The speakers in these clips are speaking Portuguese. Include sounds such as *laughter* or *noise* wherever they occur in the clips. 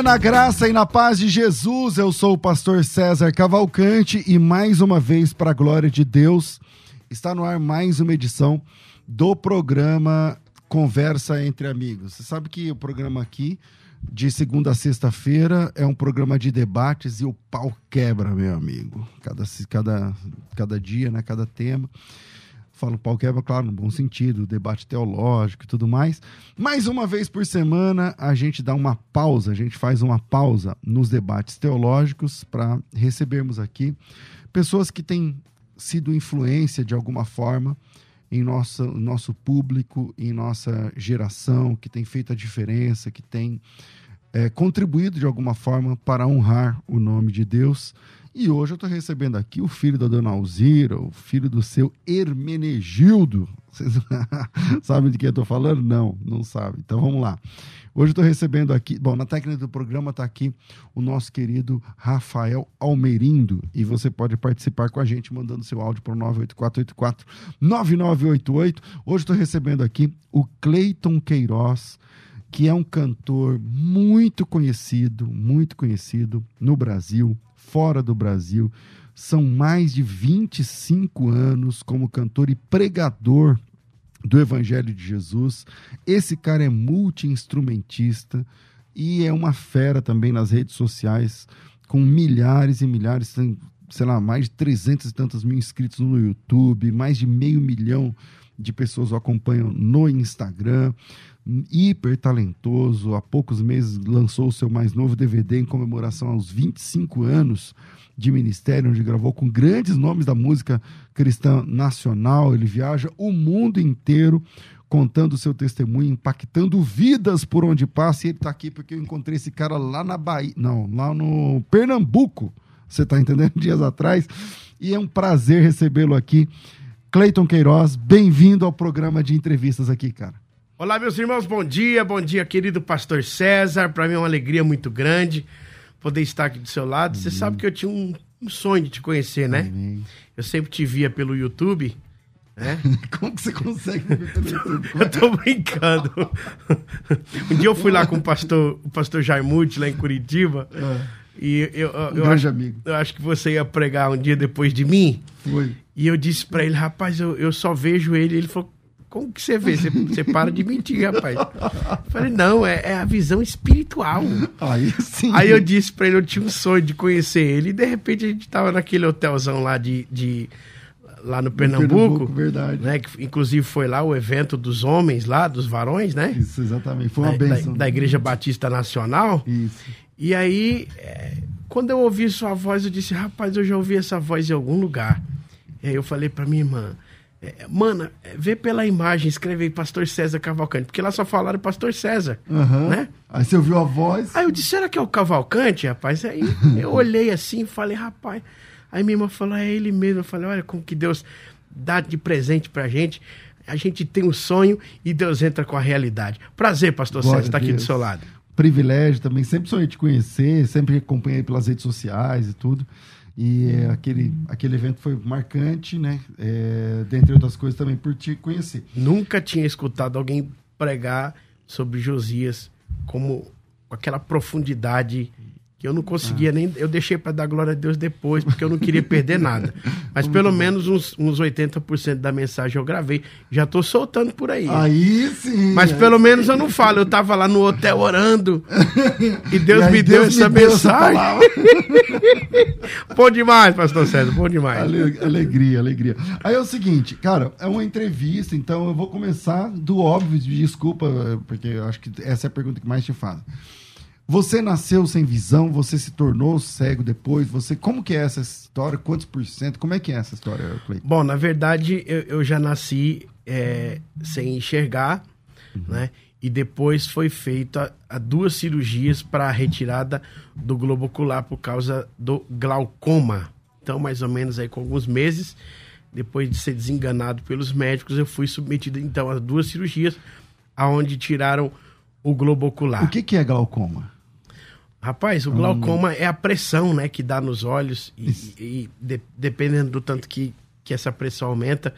Dia na graça e na paz de Jesus. Eu sou o pastor César Cavalcante e mais uma vez, para a glória de Deus, está no ar mais uma edição do programa Conversa entre Amigos. Você sabe que o programa aqui, de segunda a sexta-feira, é um programa de debates e o pau quebra, meu amigo. Cada, cada, cada dia, né? cada tema falo pau quebra, claro, no bom sentido, debate teológico e tudo mais. Mais uma vez por semana, a gente dá uma pausa, a gente faz uma pausa nos debates teológicos para recebermos aqui pessoas que têm sido influência de alguma forma em nosso, nosso público, em nossa geração, que tem feito a diferença, que tem é, contribuído de alguma forma para honrar o nome de Deus. E hoje eu estou recebendo aqui o filho da dona Alzira, o filho do seu Hermenegildo. Vocês *laughs* sabem de quem eu estou falando? Não, não sabem. Então vamos lá. Hoje eu estou recebendo aqui, bom, na técnica do programa está aqui o nosso querido Rafael Almerindo. E você pode participar com a gente mandando seu áudio para o 98484-9988. Hoje estou recebendo aqui o Cleiton Queiroz que é um cantor muito conhecido, muito conhecido no Brasil, fora do Brasil. São mais de 25 anos como cantor e pregador do Evangelho de Jesus. Esse cara é multi-instrumentista e é uma fera também nas redes sociais, com milhares e milhares, sei lá, mais de 300 e tantos mil inscritos no YouTube, mais de meio milhão de pessoas o acompanham no Instagram hiper talentoso. Há poucos meses lançou o seu mais novo DVD em comemoração aos 25 anos de ministério, onde gravou com grandes nomes da música cristã nacional. Ele viaja o mundo inteiro contando o seu testemunho, impactando vidas por onde passa. E ele está aqui porque eu encontrei esse cara lá na Bahia, não, lá no Pernambuco. Você está entendendo? *laughs* Dias atrás. E é um prazer recebê-lo aqui. Cleiton Queiroz, bem-vindo ao programa de entrevistas aqui, cara. Olá, meus irmãos, bom dia, bom dia, querido pastor César. Para mim é uma alegria muito grande poder estar aqui do seu lado. Você sabe que eu tinha um, um, sonho de te conhecer, né? Amém. Eu sempre te via pelo YouTube. Né? *laughs* Como que você consegue ver pelo YouTube? *laughs* eu tô brincando. um dia eu fui lá com o pastor, o pastor Jaimute, lá em Curitiba. É. E eu, eu, um eu, acho, amigo. eu acho que você ia pregar um dia depois de mim. Foi. E eu disse para ele, rapaz, eu, eu só vejo ele. Ele falou, como que você vê? Você, você para de mentir, rapaz. Eu falei, não, é, é, a visão espiritual. Aí sim. Aí eu disse pra ele, eu tinha um sonho de conhecer ele, e de repente a gente tava naquele hotelzão lá de. de lá no Pernambuco, Pernambuco, verdade. Né, que inclusive foi lá o evento dos homens lá, dos varões, né? Isso, exatamente. Foi uma da, benção. Da, da Igreja Batista Nacional. Isso. E aí, é, quando eu ouvi sua voz, eu disse, rapaz, eu já ouvi essa voz em algum lugar. E aí eu falei pra minha irmã, é, mana, é, vê pela imagem, escreve aí Pastor César Cavalcante, porque lá só falaram Pastor César, uhum. né? Aí você ouviu a voz. Aí eu disse, será que é o Cavalcante, rapaz? Aí *laughs* eu olhei assim e falei, rapaz. Aí minha irmã falou, é ele mesmo. Eu falei, olha como que Deus dá de presente pra gente. A gente tem um sonho e Deus entra com a realidade. Prazer, Pastor Glória César, estar tá aqui do seu lado. Privilégio também, sempre sonhei te conhecer, sempre acompanhei pelas redes sociais e tudo. E é, aquele, aquele evento foi marcante, né? É, dentre outras coisas também por te conhecer. Nunca tinha escutado alguém pregar sobre Josias como aquela profundidade que eu não conseguia ah. nem. Eu deixei para dar glória a Deus depois, porque eu não queria perder nada. *laughs* Mas pelo menos uns, uns 80% da mensagem eu gravei. Já tô soltando por aí. Aí sim. Mas pelo menos eu não falo. Eu tava lá no hotel orando. *laughs* E Deus e me deu Deus essa me mensagem. Essa *laughs* bom demais, pastor César, bom demais. Alegria, alegria. Aí é o seguinte, cara, é uma entrevista, então eu vou começar do óbvio, desculpa, porque eu acho que essa é a pergunta que mais te faz. Você nasceu sem visão, você se tornou cego depois, você como que é essa história? Quantos por cento? Como é que é essa história, Cleiton? Bom, na verdade, eu, eu já nasci é, sem enxergar, uhum. né? E depois foi feita a, a duas cirurgias para a retirada do globo ocular por causa do glaucoma. Então, mais ou menos aí com alguns meses, depois de ser desenganado pelos médicos, eu fui submetido então a duas cirurgias, aonde tiraram o globo ocular. O que, que é glaucoma? Rapaz, o glaucoma hum. é a pressão, né, que dá nos olhos e, e de, dependendo do tanto que, que essa pressão aumenta,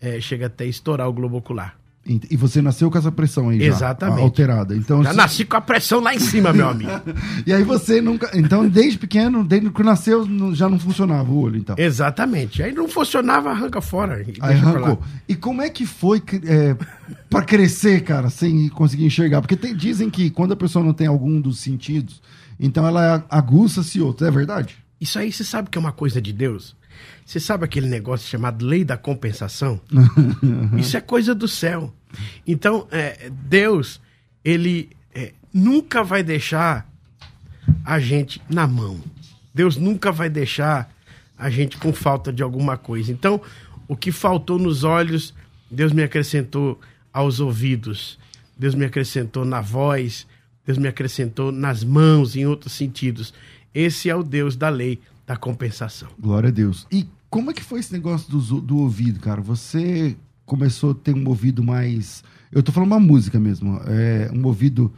é, chega até estourar o globo ocular. E você nasceu com essa pressão aí Exatamente. Já, alterada. Então, já nasci com a pressão lá em cima, meu amigo. *laughs* e aí você nunca. Então, desde pequeno, desde que nasceu, já não funcionava o olho, então. Exatamente. Aí não funcionava, arranca fora. Aí arrancou. E como é que foi é, para crescer, cara, sem conseguir enxergar? Porque tem, dizem que quando a pessoa não tem algum dos sentidos, então ela aguça-se outro. É verdade? Isso aí você sabe que é uma coisa de Deus? Você sabe aquele negócio chamado lei da compensação? *laughs* Isso é coisa do céu. Então, é, Deus, ele é, nunca vai deixar a gente na mão. Deus nunca vai deixar a gente com falta de alguma coisa. Então, o que faltou nos olhos, Deus me acrescentou aos ouvidos. Deus me acrescentou na voz. Deus me acrescentou nas mãos, em outros sentidos. Esse é o Deus da lei da compensação. Glória a Deus. E como é que foi esse negócio do, do ouvido, cara? Você começou a ter um ouvido mais. Eu tô falando uma música mesmo. É, um ouvido.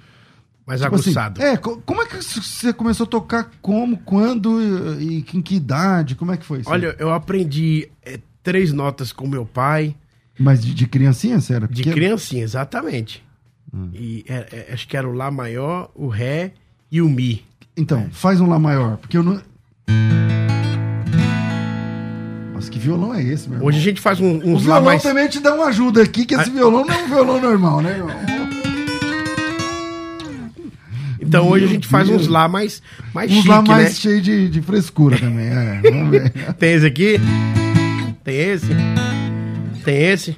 Mais tipo assim, aguçado. Assim, é, como é que você começou a tocar como, quando e em que idade? Como é que foi isso? Olha, eu aprendi é, três notas com meu pai. Mas de, de criancinha, sério? De criancinha, exatamente. Hum. E é, é, acho que era o Lá maior, o Ré e o Mi. Então, é. faz um Lá maior, porque eu não. Nossa, que violão é esse, meu irmão? Hoje a gente faz um, uns o lá mais... também te dá uma ajuda aqui, que esse violão não é um violão normal, né, irmão? Então hoje a gente faz uns lá mais, mais uns chique, lá mais né? cheio de, de frescura também, é. *laughs* Tem esse aqui, tem esse, tem esse.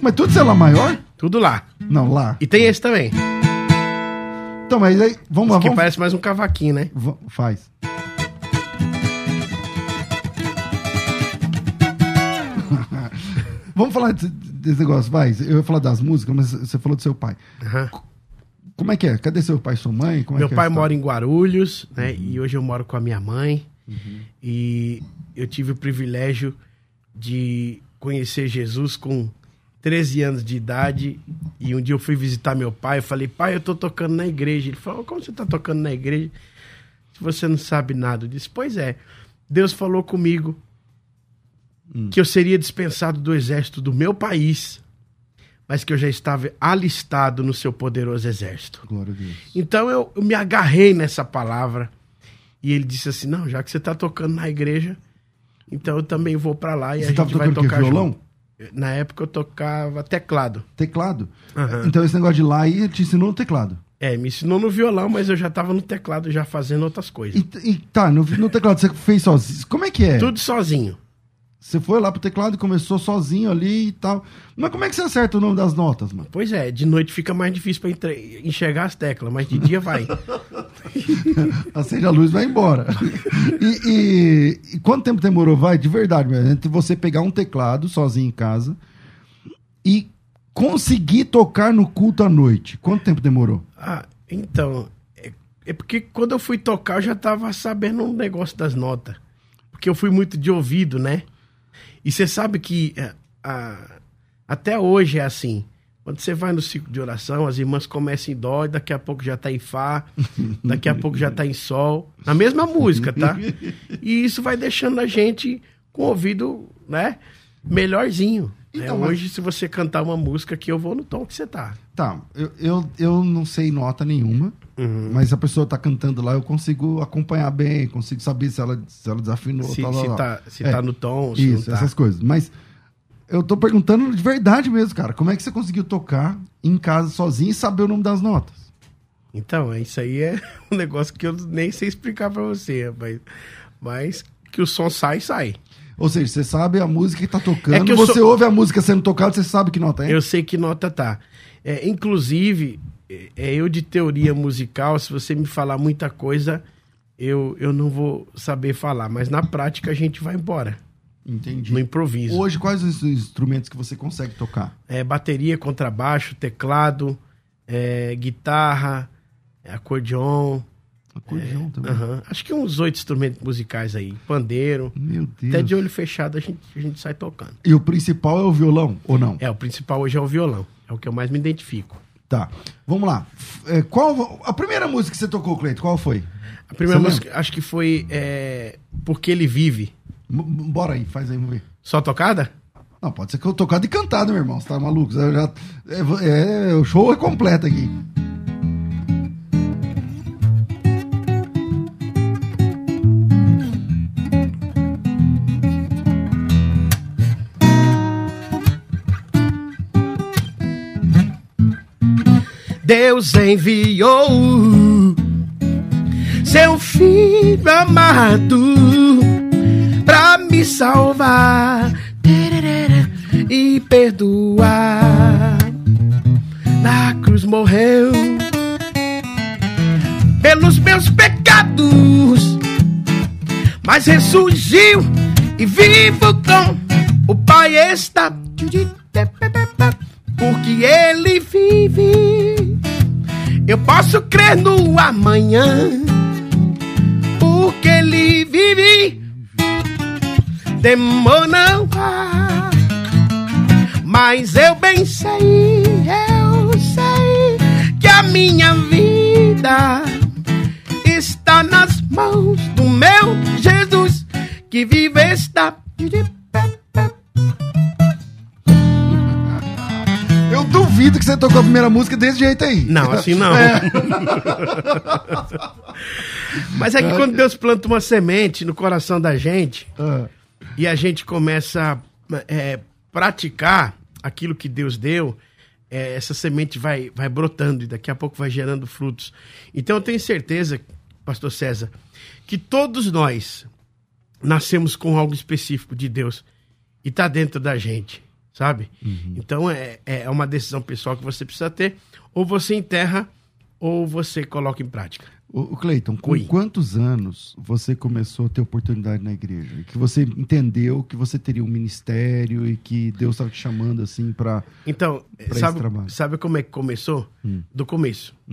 Mas tudo isso é lá maior? Tudo lá. Não, lá. E tem esse também. Então, mas aí, vamos lá. Que vamos... parece mais um cavaquinho, né? V faz. *laughs* Vamos falar desse negócio, vai. Eu ia falar das músicas, mas você falou do seu pai. Uhum. Como é que é? Cadê seu pai e sua mãe? Como é Meu é pai é mora em Guarulhos, né? Uhum. E hoje eu moro com a minha mãe. Uhum. E eu tive o privilégio de conhecer Jesus com 13 anos de idade. E um dia eu fui visitar meu pai. Eu falei, pai, eu tô tocando na igreja. Ele falou, como você tá tocando na igreja? Se você não sabe nada. Eu disse, pois é. Deus falou comigo hum. que eu seria dispensado do exército do meu país, mas que eu já estava alistado no seu poderoso exército. Glória a Deus. Então eu, eu me agarrei nessa palavra e ele disse assim: Não, já que você está tocando na igreja, então eu também vou para lá e você a gente vai tocar violão? Junto. Na época eu tocava teclado. Teclado? Uhum. Então esse negócio de lá aí te ensinou no teclado? É, me ensinou no violão, mas eu já estava no teclado já fazendo outras coisas. E, e tá, no, no, teclado você fez sozinho. Como é que é? Tudo sozinho. Você foi lá pro teclado e começou sozinho ali e tal. Mas como é que você acerta o nome das notas, mano? Pois é, de noite fica mais difícil pra entre... enxergar as teclas, mas de dia vai. *laughs* Acende a luz vai embora. E, e, e, quanto tempo demorou, vai? De verdade, mesmo, entre você pegar um teclado sozinho em casa e conseguir tocar no culto à noite. Quanto tempo demorou? Ah, então. É, é porque quando eu fui tocar, eu já tava sabendo um negócio das notas. Porque eu fui muito de ouvido, né? E você sabe que é, a, até hoje é assim. Quando você vai no ciclo de oração, as irmãs começam em dó, daqui a pouco já tá em fá, *laughs* daqui a pouco já tá em sol, na mesma música, tá? *laughs* E isso vai deixando a gente com o ouvido, né, melhorzinho. Né? Então, Hoje, mas... se você cantar uma música aqui, eu vou no tom que você tá. Tá, eu, eu, eu não sei nota nenhuma, uhum. mas a pessoa tá cantando lá, eu consigo acompanhar bem, consigo saber se ela, se ela desafinou. Se, tal, se, tal, tá, se é, tá no tom, Isso, tá. essas coisas. Mas eu tô perguntando de verdade mesmo, cara. Como é que você conseguiu tocar em casa sozinho e saber o nome das notas? Então, isso aí é *laughs* um negócio que eu nem sei explicar para você, rapaz. Mas que o som sai, sai. Ou seja, você sabe a música que tá tocando, é que você sou... ouve a música sendo tocada, você sabe que nota é? Eu sei que nota tá. É, inclusive, é, é eu de teoria musical, se você me falar muita coisa, eu, eu não vou saber falar, mas na prática a gente vai embora. Entendi. No improviso. Hoje, quais os instrumentos que você consegue tocar? É bateria, contrabaixo, teclado, é, guitarra, acordeon. Acordeon é, também. Uh -huh. Acho que uns oito instrumentos musicais aí. Pandeiro. Meu Deus. Até de olho fechado a gente, a gente sai tocando. E o principal é o violão, ou não? É, o principal hoje é o violão. É o que eu mais me identifico. Tá. Vamos lá. É, qual a primeira música que você tocou, Cleito? Qual foi? A primeira você música, lembra? acho que foi é, Porque Ele Vive. M bora aí, faz aí, vamos ver. Só tocada? Não, pode ser que eu tocado e cantado, meu irmão. Você tá maluco? Já, é, é, o show é completo aqui. Deus enviou seu filho amado pra me salvar e perdoar. Na cruz morreu pelos meus pecados, mas ressurgiu e vivo com o Pai está. Porque ele vive, eu posso crer no amanhã. Porque ele vive, temor não há. Mas eu bem sei, eu sei que a minha vida está nas mãos do meu Jesus que vive está. Duvido que você tocou a primeira música desse jeito aí. Não, assim não. É. *laughs* Mas é que quando Deus planta uma semente no coração da gente Ah. e a gente começa a é, praticar aquilo que Deus deu, é, essa semente vai, vai brotando e daqui a pouco vai gerando frutos. Então eu tenho certeza, Pastor César, que todos nós nascemos com algo específico de Deus e está dentro da gente, sabe? Então é, é uma decisão pessoal que você precisa ter. Ou você enterra ou você coloca em prática. O Cleiton, com Oi. quantos anos você começou a ter oportunidade na igreja? Que você entendeu que você teria um ministério e que Deus estava te chamando assim para. Então, esse sabe, trabalho. sabe como é que começou? Do começo. *laughs*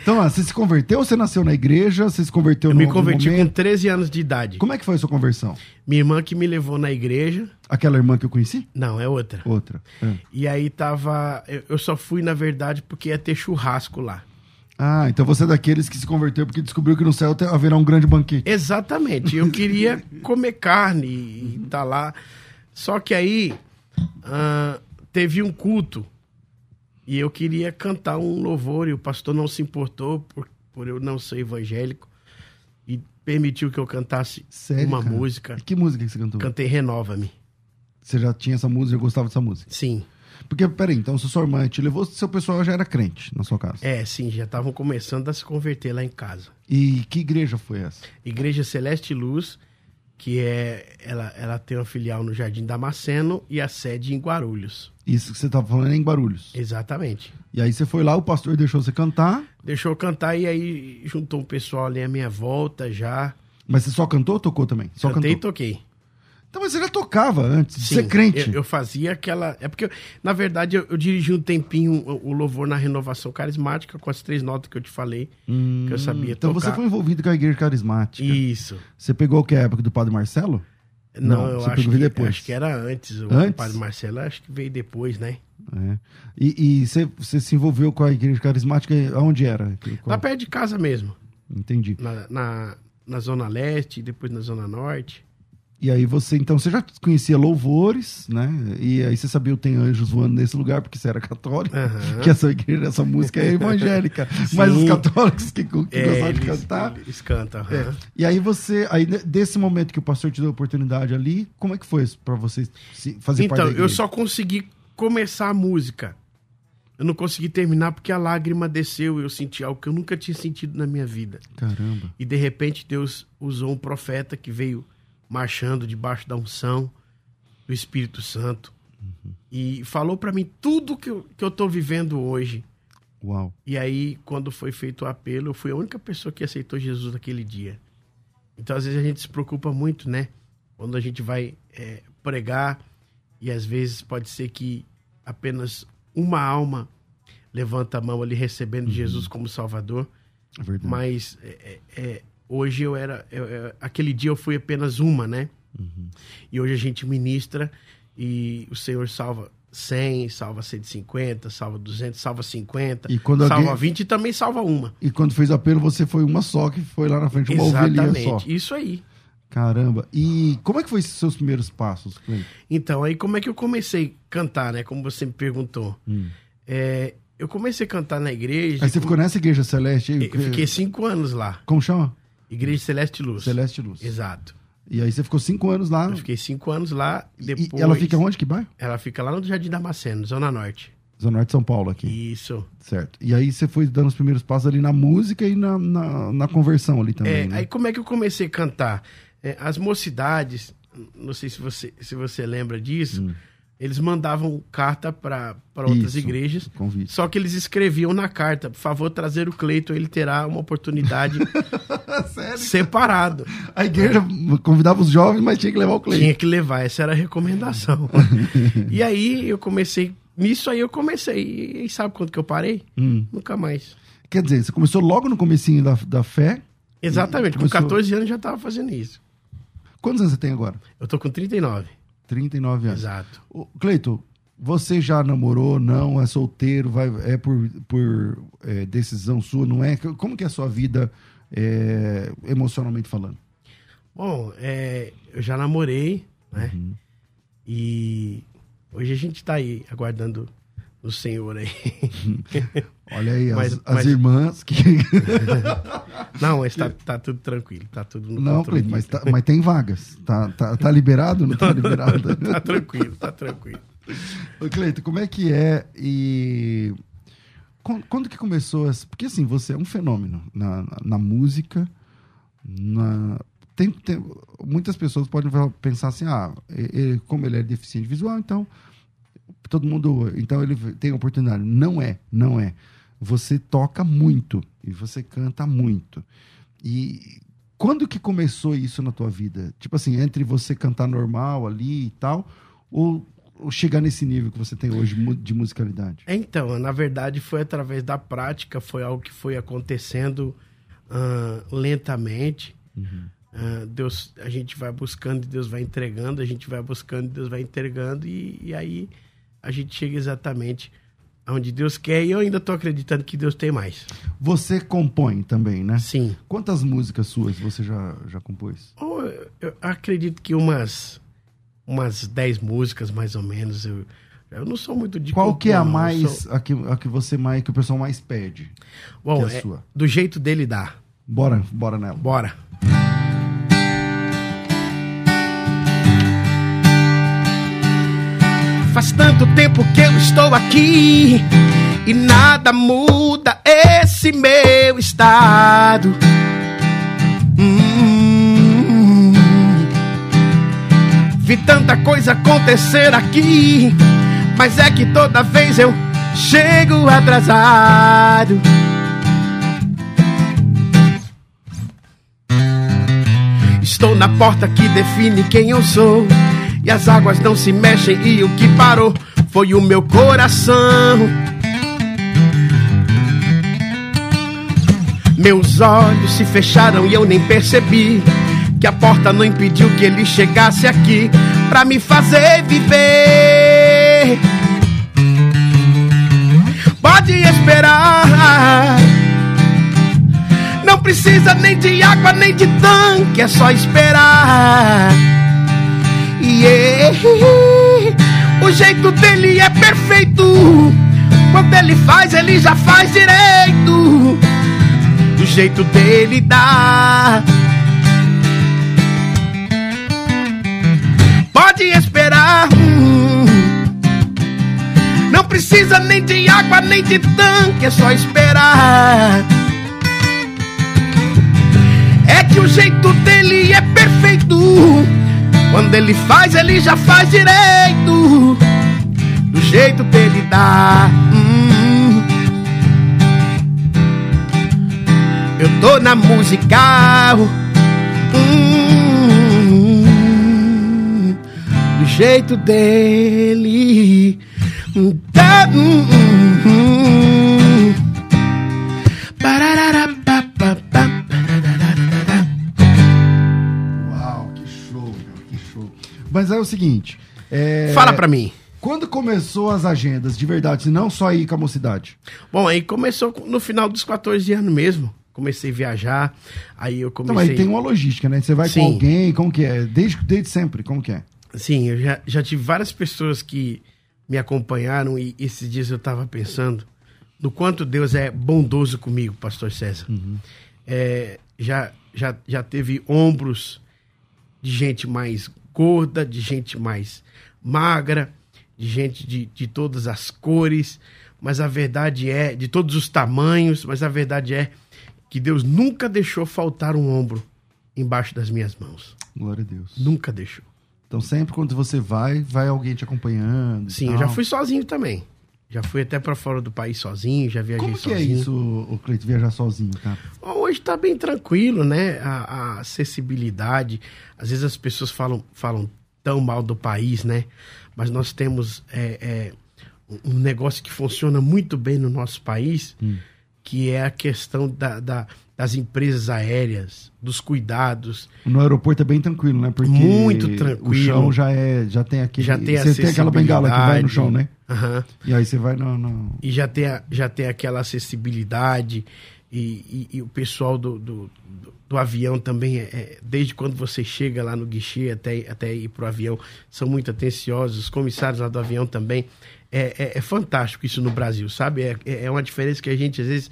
então, ah, você se converteu ou você nasceu na igreja? Você se converteu Eu no me converti com momento? 13 anos de idade. Como é que foi a sua conversão? Minha irmã que me levou na igreja. Aquela irmã que eu conheci? Não, é outra. Outra. É. E aí tava. Eu só fui, na verdade, porque ia ter churrasco lá. Ah, então você é daqueles que se converteu porque descobriu que no céu haverá um grande banquete. Exatamente. Eu queria *laughs* comer carne e tá lá. Só que aí ah, teve um culto e eu queria cantar um louvor e o pastor não se importou por, por eu não ser evangélico e permitiu que eu cantasse Sério, uma cara? música. E que música que você cantou? Cantei Renova-me. Você já tinha essa música, já gostava dessa música? Sim. Porque, peraí, então se sua irmã te levou, seu pessoal já era crente na sua casa. É, sim, já estavam começando a se converter lá em casa. E que igreja foi essa? Igreja Celeste Luz, que é. Ela, ela tem uma filial no Jardim Damasceno e a sede em Guarulhos. Isso que você tava falando é em Guarulhos. Exatamente. E aí você foi lá, o pastor deixou você cantar, Deixou eu cantar e aí juntou um pessoal ali à minha volta já. mas você só cantou ou tocou também? Só Cantei e cantou. toquei. Então, mas você já tocava antes de Sim, ser crente. Eu, eu fazia aquela. É porque, eu- na verdade, eu, eu dirigi um tempinho o, o louvor na renovação carismática com as três notas que eu te falei, que eu sabia então tocar. você foi envolvido com a igreja carismática. Isso. Você pegou que a época do Padre Marcelo? Não, Não, eu acho pegou que, depois. acho que era antes. O Antes? padre Marcelo acho que veio depois, né? É. E, você, se envolveu com a igreja carismática aonde era? Que- Lá qual- perto de casa mesmo. Entendi. Na, na, na Zona Leste, depois na Zona Norte. E aí você, então, você já conhecia louvores, né? E aí você sabia Tem Anjos Voando nesse lugar, porque você era católico. Aham. *laughs* Que essa igreja, essa música é evangélica. *laughs* Mas os católicos que, que gostavam de cantar. eles cantam. É. aham. E aí você, aí desse momento que o pastor te deu a oportunidade ali, como é que foi pra você fazer parte Então, eu só consegui começar a música. Eu não consegui terminar porque a lágrima desceu e eu senti algo que eu nunca tinha sentido na minha vida. Caramba. E de repente Deus usou um profeta que veio marchando debaixo da unção do Espírito Santo. Uhum. E falou para mim tudo que eu, que eu tô vivendo hoje. Uau. E aí, quando foi feito o apelo, eu fui a única pessoa que aceitou Jesus naquele dia. Então, às vezes, a gente se preocupa muito, né? Quando a gente vai é, pregar, e às vezes pode ser que apenas uma alma levanta a mão ali recebendo uhum. Jesus como Salvador. É verdade. Mas é, é, é hoje eu era. Eu, eu, aquele dia eu fui apenas uma, né? Uhum. E hoje a gente ministra e o Senhor salva 100, salva 150, salva 200, salva 50, e quando salva alguém... 20 e também salva uma. E quando fez apelo, você foi uma só que foi lá na frente, uma Exatamente, ovelhinha só. isso aí. Caramba. E como é que foi seus primeiros passos, Cleiton? Então, aí como é que eu comecei a cantar, né? Como você me perguntou. Hum. É, eu comecei a cantar na igreja. Aí você ficou nessa igreja celeste aí? Eu fiquei cinco anos lá. Como chama? Igreja Celeste Luz. Celeste Luz. Exato. E aí você ficou cinco anos lá? Eu fiquei cinco anos lá. Depois... E ela fica onde? Que bairro? Ela fica lá no Jardim Damasceno, Zona Norte. Zona Norte de São Paulo aqui. Isso. Certo. E aí você foi dando os primeiros passos ali na música e na, na, na conversão ali também. É, né? aí como é que eu comecei a cantar? É, as mocidades, não sei se você, se você lembra disso, hum. eles mandavam carta para outras igrejas. Convite. Só que eles escreviam na carta: por favor, trazer o Cleiton, ele terá uma oportunidade *laughs* *laughs* separado. A igreja convidava os jovens, mas tinha que levar o Cleiton. Tinha que levar, essa era a recomendação. *laughs* e aí eu comecei. Nisso aí eu comecei. E sabe quando que eu parei? Hum. Nunca mais. Quer dizer, você começou logo no comecinho da, da fé? Exatamente, começou... com 14 anos já estava fazendo isso. Quantos anos você tem agora? Eu tô com 39. 39 anos. Exato. Cleito, você já namorou, não, é solteiro, vai, é por, por é, decisão sua, não é? Como que é a sua vida é, emocionalmente falando? Bom, é, eu já namorei, né? Uhum. E hoje a gente tá aí aguardando o Senhor aí. *laughs* Olha aí, mas, as, mas... as, irmãs que. *laughs* não, mas tá, tá, tudo tranquilo, tá tudo no Não, Cleiton, mas, tá, mas tem vagas. Tá, tá, tá liberado ou não tá liberado? tá tranquilo, tá tranquilo. Ô, Cleiton, como é que é e. Quando que começou essa. Porque assim, você é um fenômeno na, na, na música, na. Tem, tem, muitas pessoas podem pensar assim, ah, ele, como ele é deficiente visual, então todo mundo. Então ele tem oportunidade. Não é, não é. Você toca muito e você canta muito. E quando que começou isso na tua vida? Tipo assim, entre você cantar normal ali e tal, ou, chegar nesse nível que você tem hoje de musicalidade? Então, na verdade, foi através da prática, foi algo que foi acontecendo uh, lentamente. Uhum. Uh, Deus, a gente vai buscando e Deus vai entregando, a gente vai buscando e Deus vai entregando, e, e aí a gente chega exatamente onde Deus quer e eu ainda estou acreditando que Deus tem mais. Você compõe também, né? Sim. Quantas músicas suas você já, já compôs? Oh, eu acredito que umas umas 10 músicas mais ou menos. Eu, eu não sou muito de Qual compor, que é a mais sou... a que, a que você mais que o pessoal mais pede? Bom, é, é do jeito dele dá. Bora, bora nela. Bora. Faz tanto tempo que eu estou aqui e nada muda esse meu estado. Vi tanta coisa acontecer aqui, mas é que toda vez eu chego atrasado. Estou na porta que define quem eu sou. E as águas não se mexem e o que parou foi o meu coração. Meus olhos se fecharam e eu nem percebi que a porta não impediu que ele chegasse aqui para me fazer viver. Pode esperar. Não precisa nem de água nem de tanque, é só esperar. Yeah. O jeito dele é perfeito. Quando ele faz, ele já faz direito. Do jeito dele dá. Não precisa nem de água, nem de tanque, é só esperar. É que o jeito dele é perfeito. Quando ele faz, ele já faz direito. do jeito dele dá. Hum. Eu tô na musical. Hum. Jeito dele. Tá, hum, hum, hum. Uau, que show, que show. Mas é o seguinte. é, Fala pra mim. Quando começou as agendas, de verdade, não só ir com a mocidade? Bom, aí começou no final dos 14 anos mesmo. Comecei a viajar, aí eu Então, comecei... mas tem uma logística, né? Você vai Sim. com alguém, como que é? Desde, desde sempre, como que é? Sim, eu já, já tive várias pessoas que me acompanharam e esses dias eu estava pensando no quanto Deus é bondoso comigo, pastor César. É, já, já, já teve ombros de gente mais gorda, de gente mais magra, de gente de, de todas as cores, mas a verdade é, de todos os tamanhos, mas a verdade é que Deus nunca deixou faltar um ombro embaixo das minhas mãos. Glória a Deus. Nunca deixou. Então sempre quando você vai, vai alguém te acompanhando. Sim, eu já fui sozinho também. Já fui até pra fora do país sozinho, já viajei Como que é sozinho. isso, o Cleito, viajar sozinho, cara? Hoje tá bem tranquilo, né? A, a acessibilidade. Às vezes as pessoas falam, falam tão mal do país, né? Mas nós temos é, é, um negócio que funciona muito bem no nosso país, Hum. que é a questão da, da- das empresas aéreas, dos cuidados. No aeroporto é bem tranquilo, né? Porque Muito O tranquilo. chão já é, já tem aquele. Já tem você tem aquela bengala que vai no chão, né? Aham. E aí você vai no. no- e já tem, a- já tem aquela acessibilidade e, e- e o pessoal do, do, do- do avião também, é, é, desde quando você chega lá no guichê até, até ir pro avião, são muito atenciosos, os comissários lá do avião também. É, é- é fantástico isso no Brasil, sabe? É, é uma diferença que a gente às vezes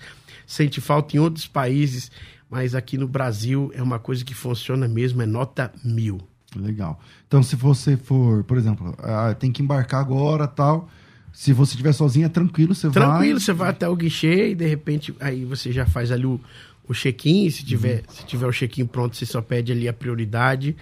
sente falta em outros países, mas aqui no Brasil é uma coisa que funciona mesmo, é nota mil. Legal. Então, se você for, por exemplo, ah, tem que embarcar agora tal. Se você estiver sozinho, é tranquilo, você vai. Tranquilo, você vai até o guichê e de repente aí você já faz ali o, o check-in. Se tiver, se tiver o check-in pronto, você só pede ali a prioridade.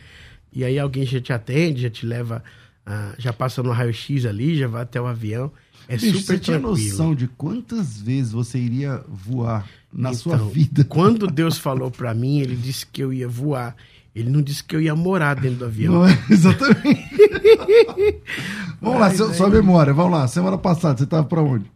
E aí alguém já te atende, já te leva, ah, já passa no raio-x ali, já vai até o avião. É Bicho, super você tinha tranquilo. noção de quantas vezes você iria voar na sua Então, vida? Quando Deus falou pra mim, ele disse que eu ia voar. Ele não disse que eu ia morar dentro do avião. Não é? *laughs* Exatamente. *laughs* vamos lá, Mas seu- aí- sua memória, vamos lá. Semana passada, você estava pra onde?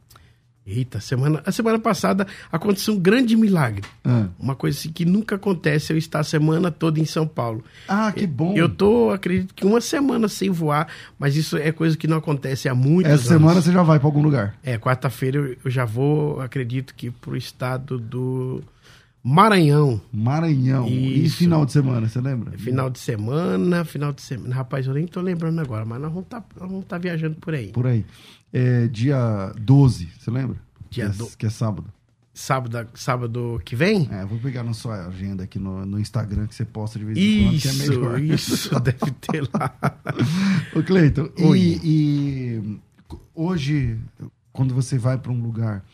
Eita, semana, a semana passada aconteceu um grande milagre. Ah, Uma coisa assim que nunca acontece, eu estar a semana toda em São Paulo. Ah, que bom. Eu tô, acredito que uma semana sem voar, mas isso é coisa que não acontece há muitos Essa anos. semana você já vai pra algum lugar. É, quarta-feira eu, eu já vou, acredito que pro estado do Maranhão. Maranhão. E Isso. final de semana, você lembra? Final de semana, final de semana. Rapaz, eu nem tô lembrando agora, mas nós vamos tá, nós vamos tá viajando por aí. Por aí. É, dia 12, você lembra? Dia que, é, do- que é sábado. Sábado, sábado que vem? É, vou pegar na sua agenda aqui no, no Instagram que você posta de vez em quando, que é Isso, melhor. *laughs* isso, deve ter lá. *laughs* Ô, Cleiton, e, e hoje, quando você vai para um lugar,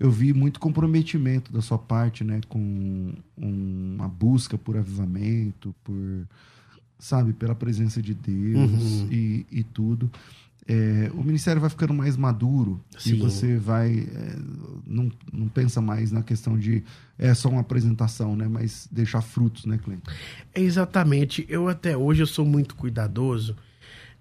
eu vi muito comprometimento da sua parte, né, com uma busca por avivamento, por, sabe, pela presença de Deus Uhum. e, e tudo. É, o ministério vai ficando mais maduro e Sim. você vai é, não, não pensa mais na questão de é só uma apresentação, né, mas deixar frutos, né, Cleiton? É exatamente. Eu até hoje eu sou muito cuidadoso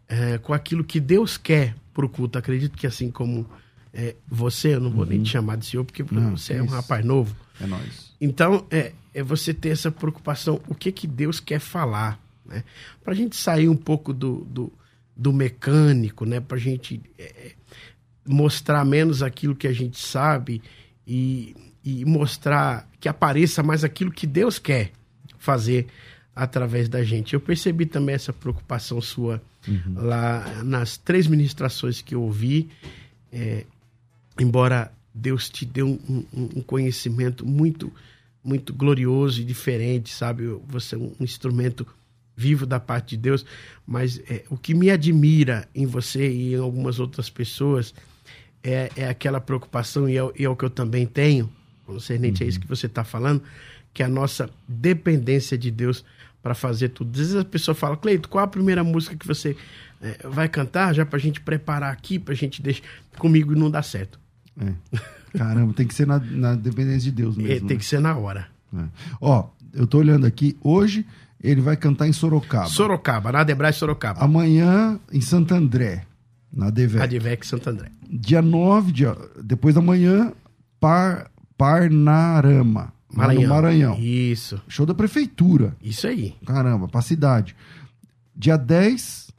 é, com aquilo que Deus quer pro culto. Acredito que assim como é, você, eu não vou nem te chamar de senhor, porque Não, você que é um rapaz novo. É nós. Então, é, é você ter essa preocupação, o que que Deus quer falar, né? Pra gente sair um pouco do, do, do mecânico, né? Pra gente é, mostrar menos aquilo que a gente sabe e, e mostrar que apareça mais aquilo que Deus quer fazer através da gente. Eu percebi também essa preocupação sua lá nas três ministrações que eu ouvi, é, embora Deus te dê um, um- um conhecimento muito muito glorioso e diferente, sabe? Você é um instrumento vivo da parte de Deus, mas é, o que me admira em você e em algumas outras pessoas é, é aquela preocupação, e é, o- e é o que eu também tenho, concernente a isso que você está falando, que é a nossa dependência de Deus para fazer tudo. Às vezes a pessoa fala, Cleito, qual a primeira música que você é, vai cantar já pra gente preparar aqui, pra gente deixar. Comigo não dá certo. É. Caramba, tem que ser na, na dependência de Deus *laughs* mesmo. É, tem né? que ser na hora. É. Ó, eu tô olhando aqui, hoje ele vai cantar em Sorocaba. Sorocaba, na Debras Sorocaba. Amanhã em Santo André, na DVEC. Advec Santo André. Dia 9, dia, depois da manhã, Par, Parnarama, Maranhão. no Maranhão. Isso. Show da prefeitura. Isso aí. Caramba, pra cidade. Dia 10,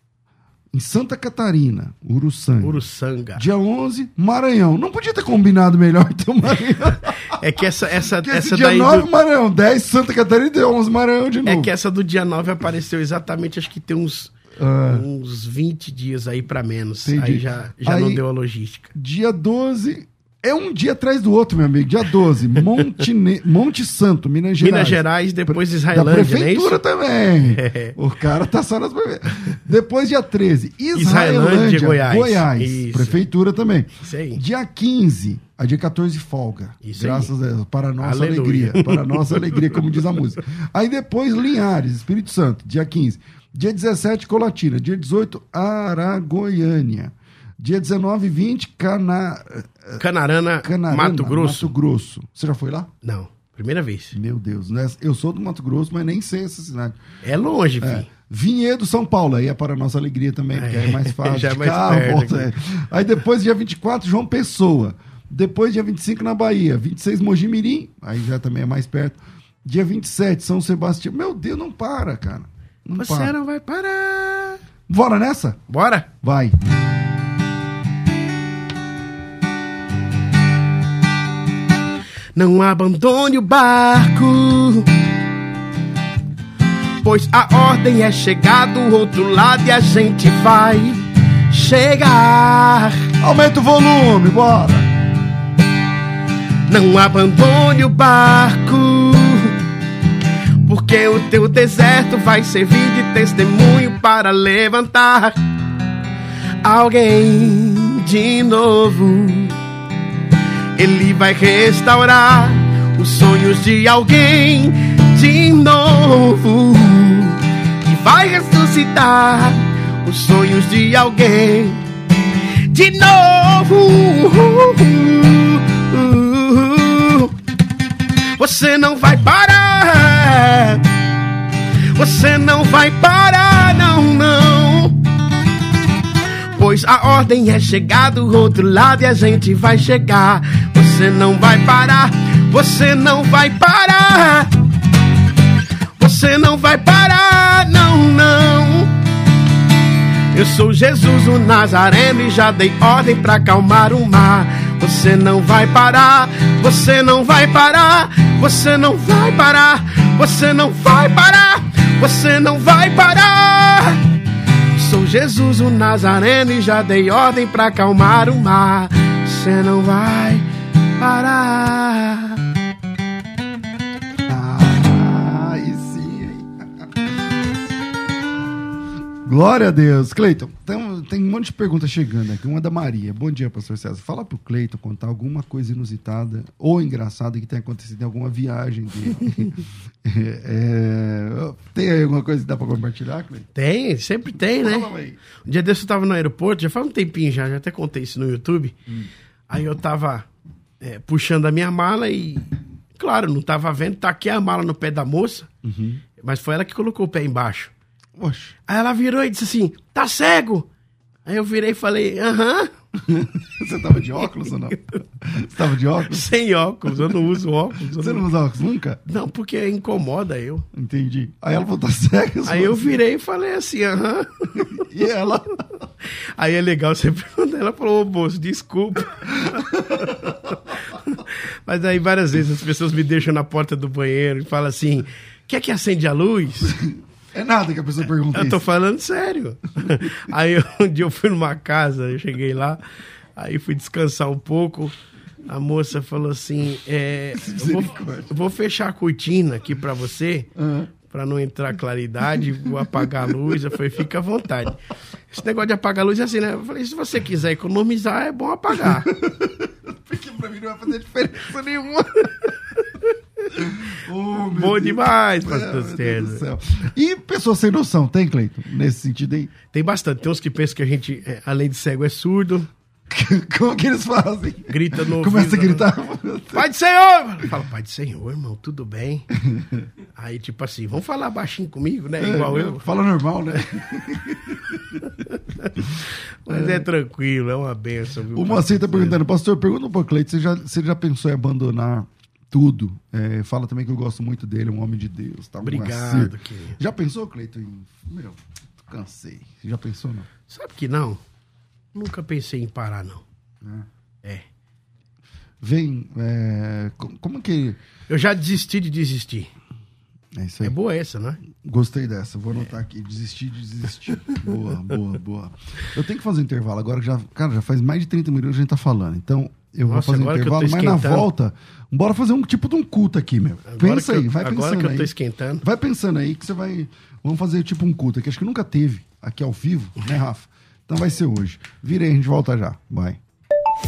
em Santa Catarina, Uruçanga. Uruçanga. Dia 11, Maranhão. Não podia ter combinado melhor então Maranhão. *laughs* É que essa, essa, Porque essa dia daí. 9, do- Maranhão. 10, Santa Catarina e dia 11, Maranhão de novo. É que essa do dia 9 apareceu exatamente, acho que tem uns, Ah. uns 20 dias aí pra menos. Entendi. Aí já, já Aí- não deu a logística. Dia 12, é um dia atrás do outro, meu amigo. Dia 12, Monte, Ne- Monte Santo, Minas Gerais. Minas Gerais, depois Da Israelândia, não é prefeitura isso? também. É. *laughs* O cara tá só nas prefeituras. Depois, dia 13, Israelândia, Israelândia, Goiás. Goiás. Isso. Prefeitura também. Isso aí. Dia 15, a dia 14, folga. Isso Graças a Deus. Para a nossa Aleluia. alegria. Para a *laughs* nossa alegria, como diz a música. Aí depois, Linhares, Espírito Santo, dia 15. Dia 17, Colatina. Dia 18, Aragoiânia. Dia 19 e 20, Cana... Canarana, Canarana, Mato Grosso. Mato Grosso. Você já foi lá? Não, primeira vez. Meu Deus, né? Eu sou do Mato Grosso, mas nem sei essa cidade. É longe, É. filho. Vinhedo, São Paulo, aí é para a nossa alegria também, porque é mais fácil. *laughs* Já é de mais carro, perto volta, é. Aí depois, dia 24, João Pessoa. Depois, dia 25, na Bahia. 26, Mojimirim, aí já também é mais perto. Dia 27, São Sebastião. Meu Deus, não para, cara. Não Você para. não vai parar. Bora nessa? Bora? Vai. Não abandone o barco. Pois a ordem é chegar do outro lado e a gente vai chegar. Aumenta o volume, bora. Não abandone o barco. Porque o teu deserto vai servir de testemunho para levantar alguém de novo. Ele vai restaurar os sonhos de alguém de novo. E vai ressuscitar os sonhos de alguém de novo. Você não vai parar. Você não vai parar, a ordem é chegar do outro lado e a gente vai chegar. Você não vai parar. Você não vai parar. Você não vai parar, não, não. Eu sou Jesus o Nazareno e já dei ordem pra acalmar o mar. Você não vai parar, você não vai parar, você não vai parar, você não vai parar, você não vai parar. Jesus o Nazareno e já dei ordem pra acalmar o mar. Você não vai parar. Aí sim. Glória a Deus. Cleiton, tem, tem um monte de perguntas chegando aqui. Uma da Maria. Bom dia, pastor César. Fala pro Cleiton contar alguma coisa inusitada ou engraçada que tenha acontecido em alguma viagem dele. *laughs* *laughs* É, tem aí alguma coisa que dá pra compartilhar, Cleiton? Tem, sempre tem, né? Um dia desse eu tava no aeroporto, já faz um tempinho já, já até contei isso no YouTube. Aí eu tava é, puxando a minha mala e, claro, não tava vendo, taquei a mala no pé da moça, mas foi ela que colocou o pé embaixo. Oxe. Aí ela virou e disse assim: tá cego? Aí eu virei e falei: aham, *laughs* Você tava de óculos ou não? Você tava de óculos? sem óculos, eu não uso óculos. Você não... usa óculos nunca? não, porque incomoda eu. Entendi. Aí ela falou, tá *laughs* cega. Aí eu virei e falei assim: aham. *laughs* E ela... Aí é legal você perguntar. Ela falou, ô moço, desculpa. Mas aí várias vezes as pessoas me deixam na porta do banheiro e falam assim: quer que acende a luz? É nada que a pessoa pergunta Eu tô isso. falando sério. *laughs* Aí um dia eu fui numa casa, eu cheguei lá, aí fui descansar um pouco. A moça falou assim: é, eu vou, eu vou fechar a cortina aqui pra você, Ah. pra não entrar claridade, vou apagar a luz. Eu falei: fica à vontade. Esse negócio de apagar a luz é assim, né? Eu falei: se você quiser economizar, é bom apagar. *laughs* Porque pra mim não vai fazer diferença nenhuma. *laughs* *laughs* oh, Bom demais, pastor César. E pessoas sem noção, tem, Cleiton? Nesse sentido aí? Tem bastante. Tem uns que pensam que a gente, é, além de cego, é surdo. *laughs* Como que eles fazem? Grita no Começa ouvido, a gritar. Pai do Senhor! Fala, Pai do Senhor, irmão, tudo bem? *laughs* Aí, tipo assim, vamos falar baixinho comigo, né? Igual é, eu. Fala normal, né? Mas é. é tranquilo, é uma benção. Viu, o Moacir tá perguntando, pastor, pergunta pro Cleito, você já, você já pensou em abandonar tudo? É, fala também que eu gosto muito dele, é um homem de Deus. Tá? Obrigado, querido. Já pensou, Cleito? Em... Meu, cansei. Já pensou, não? Sabe que não? Nunca pensei em parar, não. É. é. Vem, é, como que... Eu já desisti de desistir. É isso aí. É boa essa, né? Gostei dessa. Vou anotar é. aqui. Desistir de desistir. boa, boa, boa. Eu tenho que fazer um intervalo agora, que já, cara, já faz mais de 30 minutos que a gente tá falando. Então, eu Nossa, vou fazer um intervalo, mas na volta, bora fazer um tipo de um culto aqui, meu. Agora Pensa aí, vai agora pensando que eu tô aí. esquentando. Vai pensando aí que você vai. Vamos fazer tipo um culto aqui. Acho que nunca teve aqui ao vivo, né, Rafa? Então vai ser hoje. Vira aí, a gente volta já. Vai.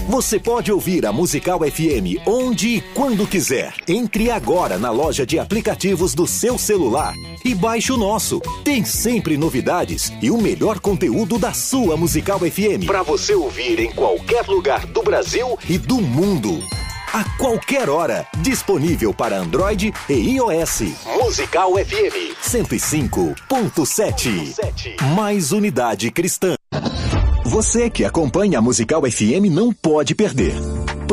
Você pode ouvir a Musical FM onde e quando quiser. Entre agora na loja de aplicativos do seu celular e baixe o nosso. Tem sempre novidades e o melhor conteúdo da sua Musical FM para você ouvir em qualquer lugar do Brasil e do mundo. A qualquer hora, disponível para Android e iOS. Musical FM 105.7. Mais unidade cristã. Você que acompanha a Musical FM não pode perder.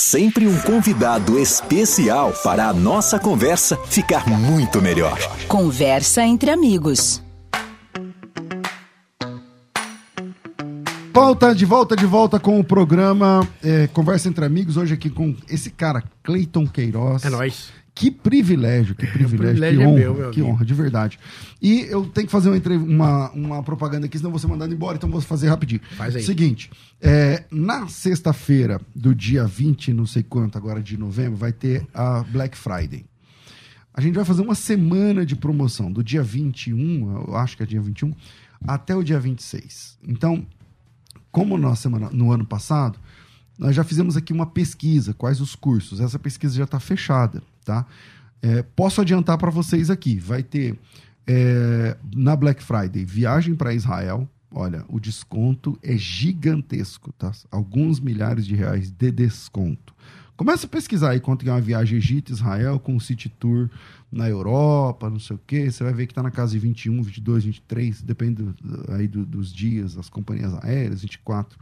Sempre um convidado especial para a nossa conversa ficar muito melhor. Conversa entre amigos. Volta, de volta, de volta com o programa é, Conversa entre Amigos. Hoje aqui com esse cara, Cleiton Queiroz. É nóis. Que privilégio, que *laughs* privilégio, privilégio que é honra, é meu, que honra, de verdade. E eu tenho que fazer uma, uma, uma propaganda aqui, senão vou ser mandado embora, então vou fazer rapidinho. Faz aí. Seguinte, é, na sexta-feira do dia 20, não sei quanto, agora de novembro, vai ter a Black Friday. A gente vai fazer uma semana de promoção, do dia 21, eu acho que é dia 21, até o dia 26. Então, como na semana, no ano passado, nós já fizemos aqui uma pesquisa, quais os cursos. Essa pesquisa já está fechada tá? É, posso adiantar para vocês aqui, vai ter é, na Black Friday viagem para Israel. Olha, o desconto é gigantesco, tá? Alguns milhares de reais de desconto. Começa a pesquisar aí quanto é uma viagem Egito-Israel com um city tour na Europa, não sei o quê. Você vai ver que está na casa de 21, 22, 23, depende aí do, dos dias, das companhias aéreas, 24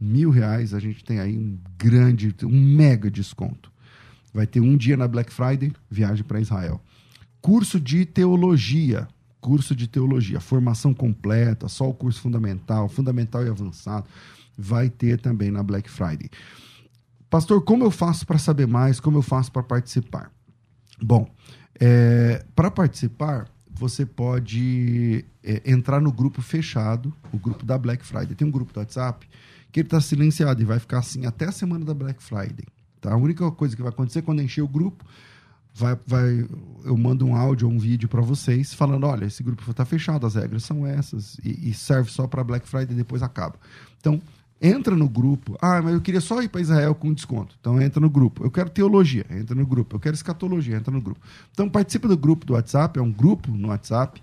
mil reais. A gente tem aí um grande, um mega desconto. Vai ter um dia na Black Friday, viagem para Israel. Curso de teologia. Curso de teologia, formação completa, só o curso fundamental, fundamental e avançado, vai ter também na Black Friday. Pastor, como eu faço para saber mais? Como eu faço para participar? Bom, é, para participar, você pode é, entrar no grupo fechado, o grupo da Black Friday. Tem um grupo do WhatsApp que ele está silenciado e vai ficar assim até a semana da Black Friday. Tá? A única coisa que vai acontecer quando encher o grupo, vai, vai, eu mando um áudio ou um vídeo para vocês falando: olha, esse grupo está fechado, as regras são essas, e, e serve só para Black Friday e depois acaba. Então, entra no grupo. Ah, mas eu queria só ir para Israel com desconto. Então entra no grupo. Eu quero teologia, entra no grupo. Eu quero escatologia, entra no grupo. Então participa do grupo do WhatsApp, é um grupo no WhatsApp.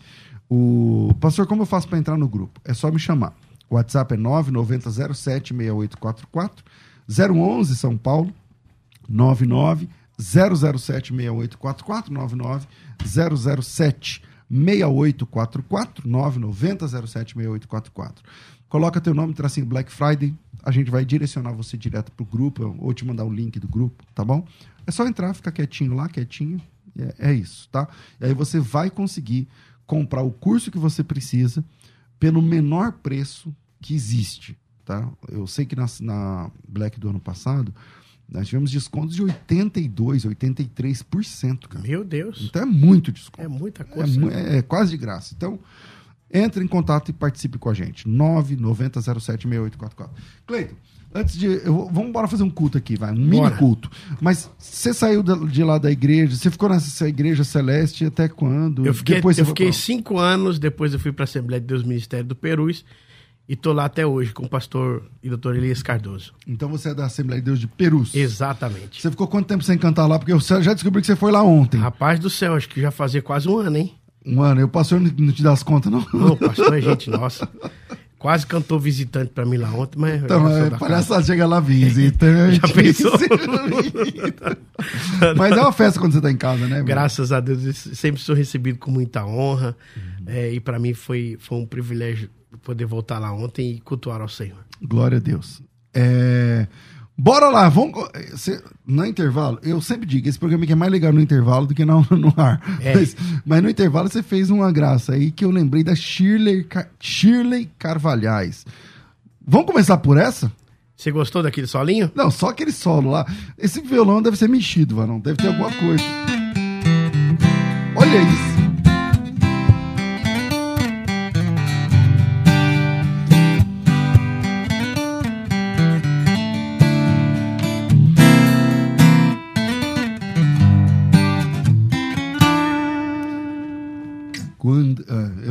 O pastor, como eu faço para entrar no grupo? É só me chamar. O WhatsApp é 990076844 011 São Paulo 99 007 6844 99 007 6844 990 07 6844. Coloca teu nome, tracinho Black Friday, a gente vai direcionar você direto pro grupo ou te mandar o link do grupo, tá bom? É só entrar, ficar quietinho lá, quietinho, é, é isso, tá? E aí você vai conseguir comprar o curso que você precisa pelo menor preço que existe, tá? Eu sei que na, na Black do ano passado nós tivemos descontos de 82%, 83%, cara. Meu Deus. Então é muito desconto. É muita coisa. É, é, é quase de graça. Então, entre em contato e participe com a gente. 990076844. Cleiton, antes de. Eu, vamos embora fazer um culto aqui, vai. Um mini Bora. culto. Mas você saiu de lá da igreja, você ficou nessa igreja celeste até quando? Eu fiquei, Depois eu fiquei pra- cinco anos, depois eu fui para a Assembleia de Deus Ministério do Perus e tô lá até hoje com o pastor e doutor Elias Cardoso. Então você é da Assembleia de Deus de Perus. Exatamente. Você ficou quanto tempo sem cantar lá? Porque eu já descobri que você foi lá ontem. Rapaz do céu, acho que já fazia quase um ano, hein? Um ano. Eu pastor não te dá as contas, não? Não, pastor é gente nossa. Quase cantou visitante pra mim lá ontem, mas. Então, é, da palhaçada chega lá, visitante. Já pensou? *laughs* Mas é uma festa quando você tá em casa, né? meu? Graças a Deus, eu sempre sou recebido com muita honra. Uhum. é, e para mim foi, foi um privilégio poder voltar lá ontem e cultuar ao Senhor. Glória a Deus. É, Bora lá, vamos. cê- no intervalo, eu sempre digo, esse programa aqui é mais legal no intervalo do que no, *laughs* no ar. É. Mas, mas no intervalo você fez uma graça aí que eu lembrei da Shirley, Ca- Shirley Carvalhais. Vamos começar por essa? Você gostou daquele solinho? Não, só aquele solo lá. Esse violão deve ser mexido, Varão. Deve ter alguma coisa. Olha isso.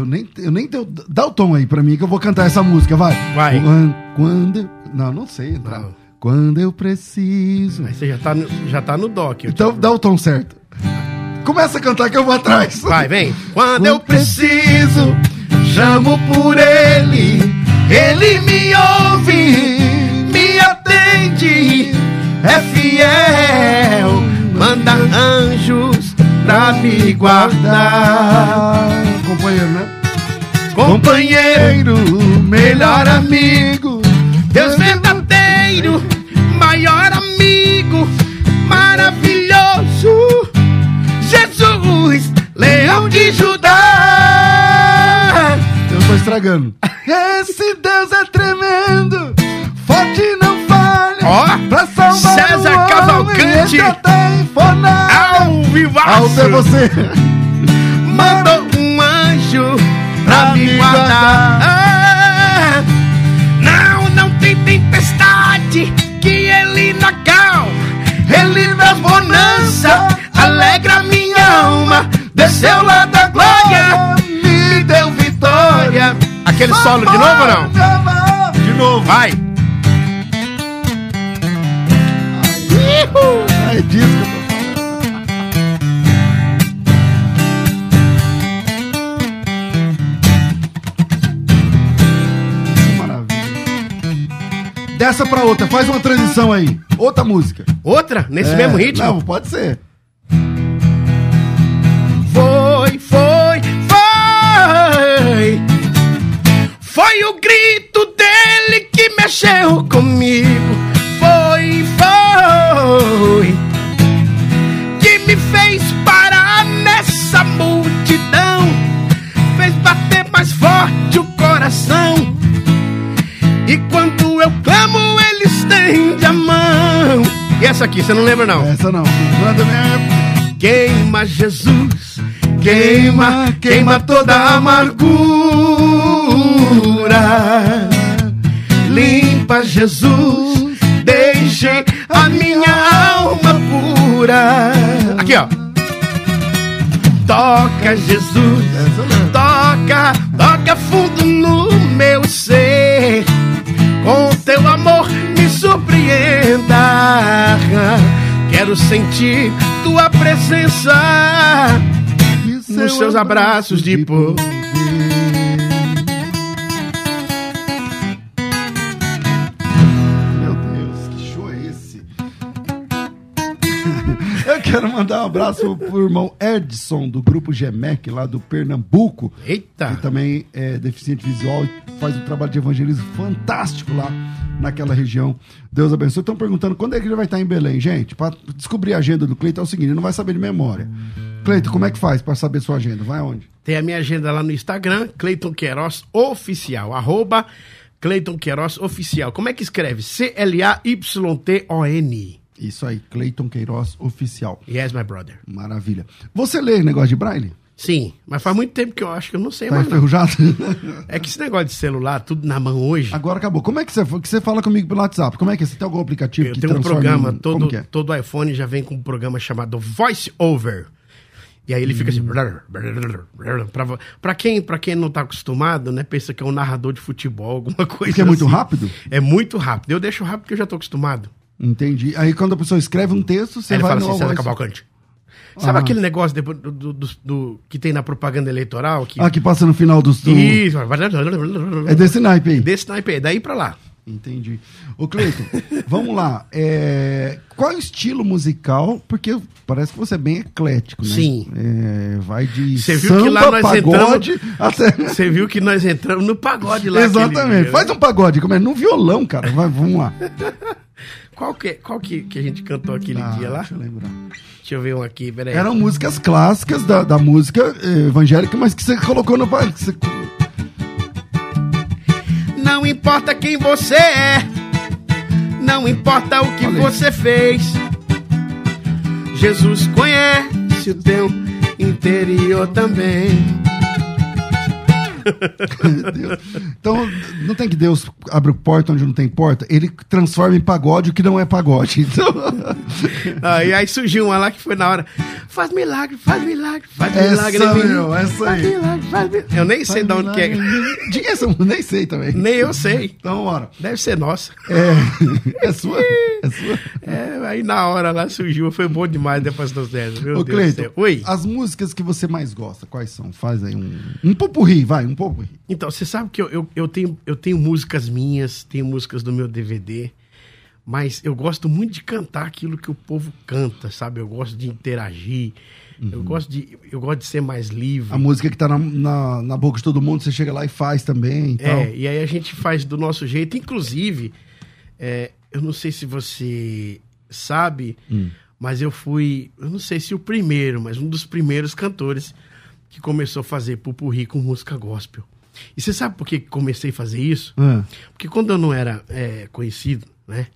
Nem, eu nem deu, dá o tom aí pra mim que eu vou cantar essa música, vai. Vai. Quando, quando não, não sei entrar. Não. Quando eu preciso. Aí você já tá no, já tá no doc. eu Então dá o tom certo. Começa a cantar que eu vou atrás. Vai, vem. Quando Quando eu preciso, chamo por ele, ele me ouve, me atende, é fiel, manda anjos pra me guardar. Companheiro, melhor amigo, Deus verdadeiro, maior amigo, maravilhoso. Jesus, leão de Judá. Eu tô estragando. Esse Deus é tremendo, forte não falha. Ó, pra salvar César o homem, Cavalcante. Ao vivaço. Alto é você. mandou me guardar. Ah, não, não tem tempestade que ele não acalma. Ele traz bonança, alegra minha alma. Desceu lá da glória, me deu vitória. Aquele solo de novo ou não? De novo. Vai. É disso Dessa pra outra, faz uma transição aí. Outra música. Outra? Nesse É, mesmo ritmo? Não, pode ser. Foi, foi, foi. Foi o grito dele que mexeu comigo. Foi, foi. Que me fez parar nessa multidão. Fez bater mais forte o coração. E quando essa aqui, você não lembra não? Essa não. Minha. Queima Jesus, queima, queima toda a amargura. Limpa Jesus, deixe a minha alma pura. Aqui ó. Toca Jesus, toca, toca fundo no meu ser. Com teu amor surpreenda. Quero sentir tua presença nos seu seus abraços de poder. Quero mandar um abraço pro irmão Edson, do grupo GEMEC, lá do Pernambuco. Eita! que também é deficiente visual e faz um trabalho de evangelismo fantástico lá naquela região. Deus abençoe. Estão perguntando quando é que ele vai estar em Belém, gente. Para descobrir a agenda do Cleiton é o seguinte, ele não vai saber de memória. Cleiton, como é que faz para saber sua agenda? Vai aonde? Tem a minha agenda lá no Instagram, Cleiton Queiroz Oficial, arroba Cleiton Queiroz Oficial. Como é que escreve? C-L-A-Y-T-O-N. Isso aí, Cleiton Queiroz Oficial. Yes, my brother. Maravilha. Você lê negócio de braille? Sim, mas faz muito tempo que eu acho que eu não sei Tá mais. não. enferrujado? *laughs* É que esse negócio de celular, tudo na mão hoje. Agora acabou. Como é que você, que você fala comigo pelo WhatsApp? Como é que é? Você tem algum aplicativo Eu que tenho um programa, em- todo, é? todo iPhone já vem com um programa chamado Voice Over. E aí ele fica assim. Pra, pra, quem, pra quem não tá acostumado, né? Pensa que é um narrador de futebol, alguma coisa Porque é muito assim. rápido? É muito rápido. Eu deixo rápido porque eu já tô acostumado. Entendi. Aí quando a pessoa escreve um texto, você aí ele vai fala no assim, César. Cavalcante. Sabe Ah. aquele negócio depois do, do- do- do- que tem na propaganda eleitoral? Que... Ah, que passa no final dos... Do... Isso. É desse naipe aí. Desse naipe aí, daí pra lá. Entendi. Ô, Cleiton, *laughs* vamos lá. É, Qual é o estilo musical? Porque parece que você é bem eclético, né? Sim. É, Vai de Você viu samba, que lá nós pagode, até... *laughs* Você viu que nós entramos no pagode lá. aquele Exatamente. Faz né? um pagode, como é? No violão, cara. Vai, vamos lá. Qual, que, qual que, que a gente cantou aquele Ah, dia lá? Deixa eu lembrar. Deixa eu ver um aqui, peraí. Eram músicas clássicas da, da música eh, evangélica, mas que você colocou no. que você- Não importa quem você é, não importa o que aí. você fez. Jesus conhece o teu interior também. Então, não tem que Deus abre porta onde não tem porta? Ele transforma em pagode o que não é pagode. Então, *laughs* Aí, aí surgiu uma lá que foi na hora. Faz milagre, faz milagre, faz Essa, milagre. mim. meu, essa faz aí. milagre, faz milagre. Eu nem sei de onde que é. Diga essa, nem sei também. Nem eu sei. Então, bora. Deve ser nossa. É, *laughs* é sua? *laughs* É sua? É, aí na hora lá surgiu, foi bom demais depois dos 10. Meu Ô, Deus Cleiton. Oi. as músicas que você mais gosta, quais são? Faz aí um. Um popurri, vai, um popurri. Então, você sabe que eu, eu, eu tenho, eu tenho músicas minhas, tenho músicas do meu DVD, mas eu gosto muito de cantar aquilo que o povo canta, sabe? Eu gosto de interagir, eu, gosto de, eu gosto de ser mais livre. Uhum. A música que tá na, na, na boca de todo mundo, você chega lá e faz também e. É, e aí a gente faz do nosso jeito. Inclusive, é, eu não sei se você sabe, Hum. mas eu fui, eu não sei se o primeiro, mas um dos primeiros cantores que começou a fazer pupurri com música gospel. E você sabe por que comecei a fazer isso? Ah, Porque quando eu não era é, conhecido, né?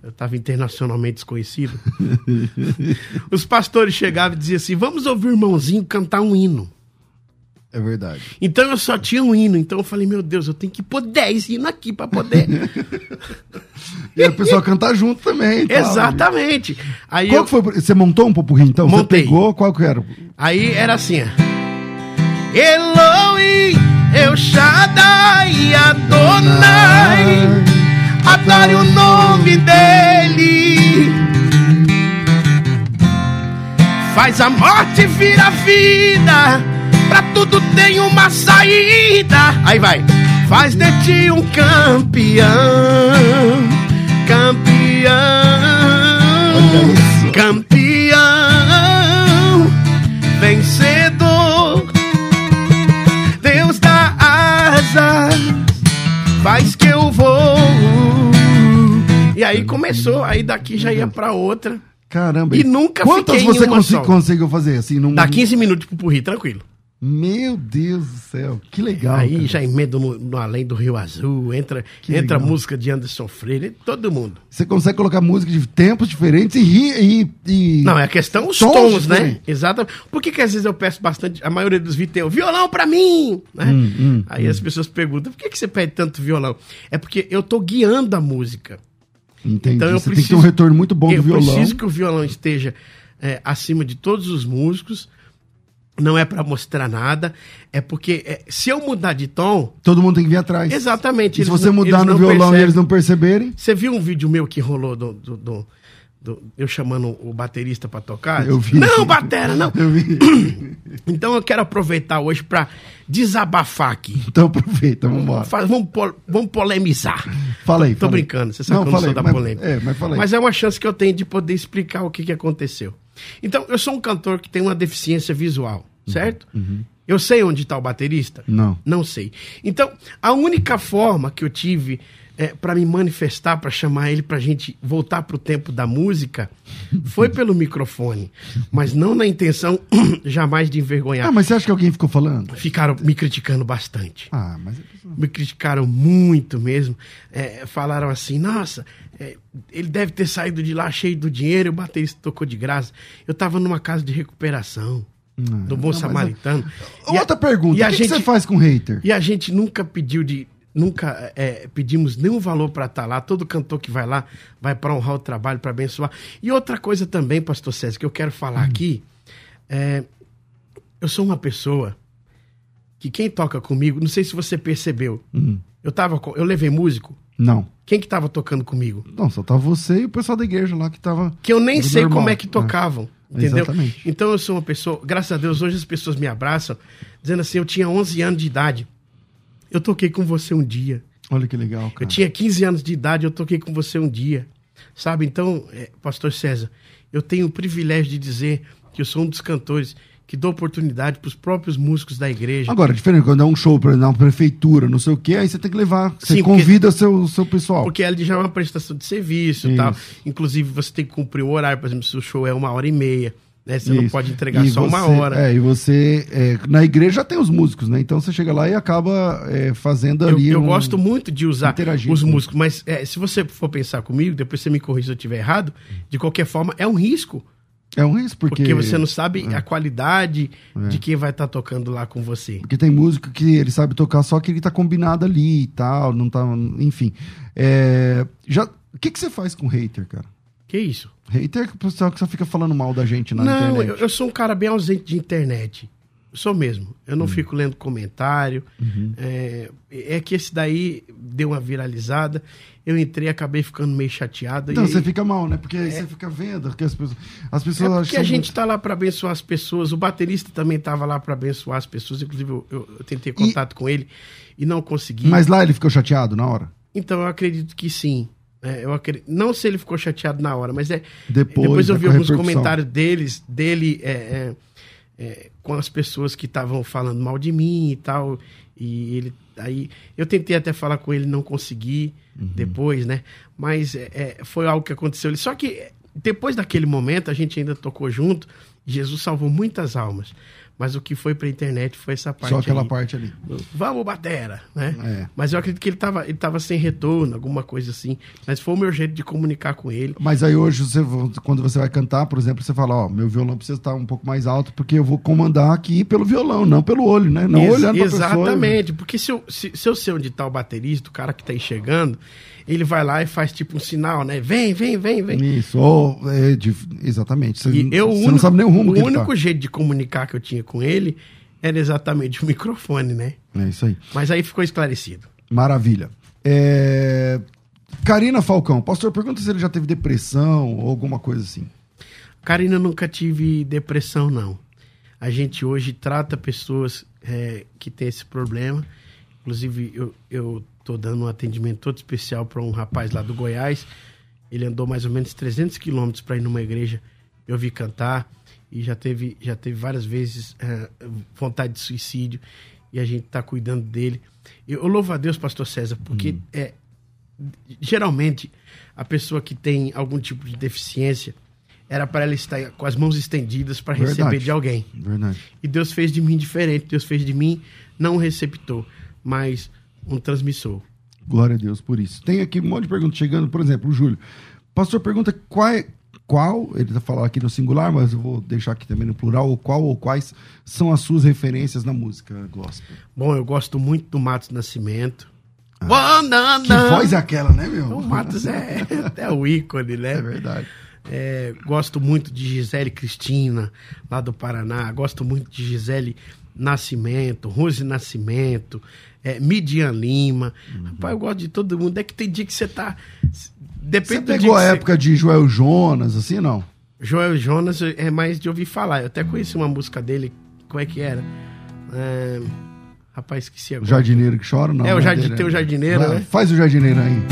Eu estava internacionalmente desconhecido. *laughs* os pastores chegavam e diziam assim: vamos ouvir o irmãozinho cantar um hino. é verdade. Então eu só tinha um hino. Então eu falei: meu Deus, eu tenho que pôr 10 hinos aqui para poder. *laughs* E a pessoa cantar junto também. e tal. Exatamente. Aí, Qual eu, que foi? Você montou um popurri então? Montei. Você pegou? Qual que era? aí era assim: ó. Eloi, El Shaddai, Adonai. Adore o nome dele. Faz a morte virar vida. Pra tudo tem uma saída. Aí vai. Faz de ti um campeão. Campeão. Campeão. Que eu vou. E aí começou, aí daqui já ia pra outra. Caramba. E nunca Quantas fiquei em você uma consi- só. conseguiu fazer assim? Num... Dá 15 minutos pro purri, tranquilo. Meu Deus do céu, que legal. aí cara. já emendo no, no Além do Rio Azul, entra, Que entra legal. música de Anderson Freire, todo mundo. Você consegue colocar música de tempos diferentes e rir e. e- Não, é a questão os Tons tons, né? diferentes. Exatamente. Por que, que às vezes eu peço bastante, a maioria dos vídeos tem o violão pra mim, né? Hum, hum, aí as pessoas perguntam, por que, que você pede tanto violão? É porque eu tô guiando a música. Entendi. Então eu você tem que preciso- ter um retorno muito bom eu do violão. preciso que o violão esteja é, acima de todos os músicos. Não é pra mostrar nada, é porque é, se eu mudar de tom, Todo mundo tem que vir atrás. exatamente. E se você não- mudar no violão e percebem. eles não perceberem, Você viu um vídeo meu que rolou do, do- do- do- eu chamando o baterista pra tocar? Eu vi. Não, batera, não. eu vi. *coughs* Então eu quero aproveitar hoje pra desabafar aqui. Então aproveita, vamos embora. Faz- vamos, po- vamos polemizar. Fala aí. Tô fala aí. brincando, você sabe Não, que eu não fala sou da mas- polêmica. É, mas fala aí. Mas é uma chance que eu tenho de poder explicar o que, que aconteceu. Então, eu sou um cantor que tem uma deficiência visual, certo? Eu sei onde está o baterista? Não. Não sei. Então, a única forma que eu tive é, para me manifestar, para chamar ele pra gente voltar pro tempo da música, *laughs* foi pelo microfone. Mas não na intenção *coughs* jamais de envergonhar. Ah, mas você acha que alguém ficou falando? Ficaram me criticando bastante Ah, mas. me criticaram muito mesmo. É, falaram assim: nossa, é, ele deve ter saído de lá cheio do dinheiro o baterista tocou de graça. Eu tava numa casa de recuperação. do bom não, samaritano. Mas... Outra a, pergunta, e o que, gente, que, você faz com hater? E a gente nunca pediu de... Nunca é, pedimos nenhum valor para estar tá lá. Todo cantor que vai lá vai para honrar o trabalho, para abençoar. E outra coisa também, pastor César, que eu quero falar hum. aqui, é, eu sou uma pessoa que quem toca comigo, não sei se você percebeu, hum. eu tava, eu levei músico. Não. Quem que tava tocando comigo? Não, só tava você e o pessoal da igreja lá que tava. Que eu nem sei normal. como é que tocavam. É. Entendeu? Exatamente. Então eu sou uma pessoa, graças a Deus, hoje as pessoas me abraçam, dizendo assim: eu tinha 11 anos de idade. Eu toquei com você um dia. Olha que legal, cara. Eu tinha 15 anos de idade, eu toquei com você um dia. Sabe? Então, é, Pastor César, eu tenho o privilégio de dizer que eu sou um dos cantores que dá oportunidade para os próprios músicos da igreja. Agora, diferente, quando é um show para uma prefeitura, não sei o quê, aí você tem que levar, você Sim, convida porque, seu, seu pessoal. Porque ali já é uma prestação de serviço e tal. Inclusive, você tem que cumprir o horário, por exemplo, se o show é uma hora e meia. Né? Você Isso. não pode entregar e só você, uma hora. É, e você. É, na igreja já tem os músicos, né? Então você chega lá e acaba é, fazendo ali. Eu, eu um, gosto muito de usar os músicos, mas é, se você for pensar comigo, depois você me corrija se eu estiver errado, de qualquer forma, é um risco. É um risco, porque... Porque você não sabe é. a qualidade é. de quem vai estar tá tocando lá com você. Porque tem músico que ele sabe tocar só que ele tá combinado ali e tal, não tá... Enfim. É... Já... O que, que você faz com hater, cara? Que isso? Hater é o pessoal que só fica falando mal da gente na não, internet. Não, eu, eu sou um cara bem ausente de internet. Sou mesmo. Eu não hum. fico lendo comentário. Uhum. É, é, que esse daí deu uma viralizada. Eu entrei acabei ficando meio chateado. Então, você fica mal, né? Porque aí é. você fica vendo que as pessoas. As pessoas é porque a gente está lá para abençoar as pessoas. O baterista também estava lá para abençoar as pessoas. Inclusive, eu, eu, eu tentei contato e... com ele e não consegui. Mas lá ele ficou chateado na hora? Então, eu acredito que sim. É, eu acredito, não se ele ficou chateado na hora, mas é. Depois, depois eu vi alguns comentários deles, dele. É, é é, com as pessoas que estavam falando mal de mim e tal. E ele aí eu tentei até falar com ele, não consegui uhum. depois, né? Mas é, é foi algo que aconteceu. Só que depois daquele momento a gente ainda tocou junto. Jesus salvou muitas almas. Mas o que foi pra internet foi essa parte. Só aquela aí. parte ali. Vamos, Batera, né? É. Mas eu acredito que ele tava, ele tava sem retorno, alguma coisa assim. Mas foi o meu jeito de comunicar com ele. Mas aí hoje, você, quando você vai cantar, por exemplo, você fala, ó, meu violão precisa estar um pouco mais alto, porque eu vou comandar aqui pelo violão, não pelo olho, né? Não Ex olhando pra Exatamente, pessoa, porque se eu, se, se eu sei onde tá o baterista, o cara que tá enxergando, ele vai lá e faz tipo um sinal, né? Vem, vem, vem, vem. Isso, ou, é, de, exatamente. Você, eu, você único, não sabe nem o rumo O único tá. jeito de comunicar que eu tinha com ele era exatamente o microfone, né? É isso aí. Mas aí ficou esclarecido. Maravilha. É... Karina Falcão, pastor, pergunta se ele já teve depressão ou alguma coisa assim. Karina, nunca tive depressão, não. A gente hoje trata pessoas é, que têm esse problema. Inclusive, eu, eu Estou dando um atendimento todo especial para um rapaz lá do Goiás. Ele andou mais ou menos 300 quilômetros para ir numa igreja. Eu vi cantar e já teve, já teve várias vezes é, vontade de suicídio e a gente está cuidando dele. Eu, eu, louvo a Deus, Pastor César, porque hum. é, geralmente a pessoa que tem algum tipo de deficiência era para ela estar com as mãos estendidas para receber de alguém. Verdade. E Deus fez de mim diferente. Deus fez de mim não um receptor, mas um transmissor. Glória a Deus por isso. Tem aqui um monte de perguntas chegando, por exemplo, o Júlio. Pastor pergunta qual, é, qual ele está falando aqui no singular, mas eu vou deixar aqui também no plural, ou qual ou quais são as suas referências na música gospel? Bom, eu gosto muito do Matos Nascimento. Ah, que voz é aquela, né, meu? O Matos é *laughs* até o ícone, né? É verdade. É, gosto muito de Gisele Cristina, lá do Paraná. Gosto muito de Gisele Nascimento, Rose Nascimento é, Midian Lima. Uhum. Rapaz, eu gosto de todo mundo. É que tem dia que você tá. Depende você pegou a época você... de Joel Jonas, assim, não? Joel Jonas é mais de ouvir falar. Eu até conheci uma música dele. Como é que era? É... Rapaz, esqueci agora. O jardineiro que chora, não? É, o jardim, tem o jardineiro, Vai, né? Faz o jardineiro aí.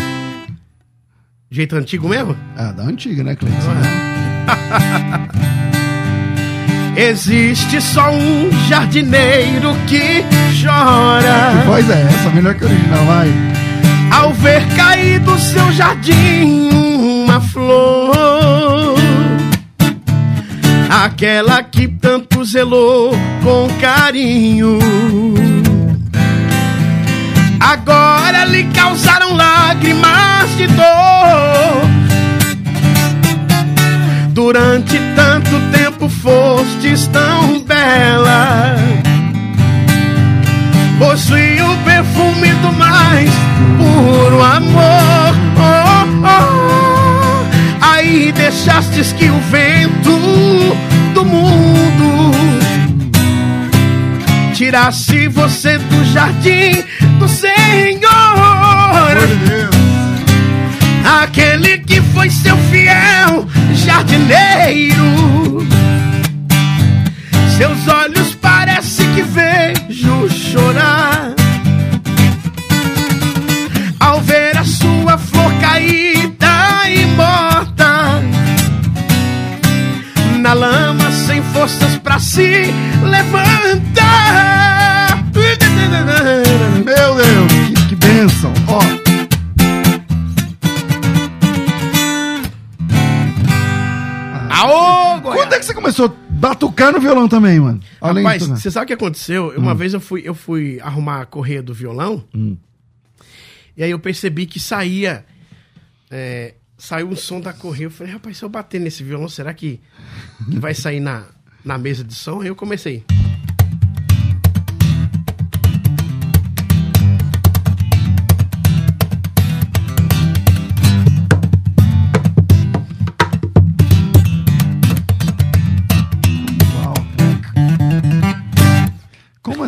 Jeito antigo mesmo? É, da antiga, né, Cleiton? *laughs* Existe só um jardineiro que chora. Que voz é essa? Melhor que original, vai ao ver cair do seu jardim uma flor, aquela que tanto zelou com carinho. Agora lhe causaram lágrimas de dor. Durante tanto tempo fostes tão bela. Possui o perfume do mais puro amor. Oh, oh. Aí deixastes que o vento do mundo tirasse você do jardim do Senhor. Aquele que foi seu fiel jardineiro. Seus olhos parece que vejo chorar. Caída e morta na lama, sem forças pra se levantar. Meu Deus, que, que bênção. Ó, Aô, Goiás! quando é que você começou a batucar no violão também, mano? Além Rapaz, você sabe o que aconteceu? Uma vez eu fui, eu fui arrumar a correia do violão. E aí eu percebi que saía. É, saiu um som da correia. Eu falei, rapaz, se eu bater nesse violão, será que, que vai sair na, na mesa de som? Aí eu comecei.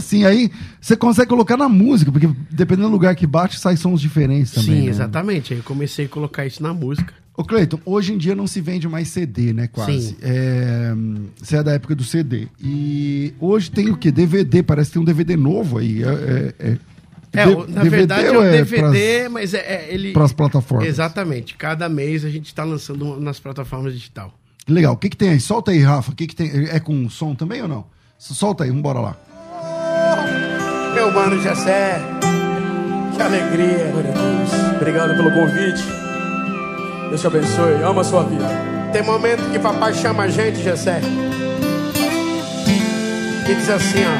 Assim? Aí você consegue colocar na música, porque dependendo do lugar que bate, sai sons diferentes também. Sim, né? exatamente. Aí eu comecei a colocar isso na música. Ô, Cleiton, hoje em dia não se vende mais CD, né? Quase. Sim. É, você é da época do CD. E hoje tem o quê? DVD, parece que tem um DVD novo aí. É, é- é- É, D- na verdade é ou o DVD, pras- mas é, é ele. pras plataformas. Exatamente. Cada mês a gente está lançando um nas plataformas digital. Legal. O que, que tem aí? Solta aí, Rafa. O que, que tem? É com som também ou não? Solta aí, vambora lá. Meu mano Jessé, que alegria. Obrigado pelo convite. Deus te abençoe. Ama a sua vida. Tem momento que papai chama a gente, Jessé. E diz assim, ó.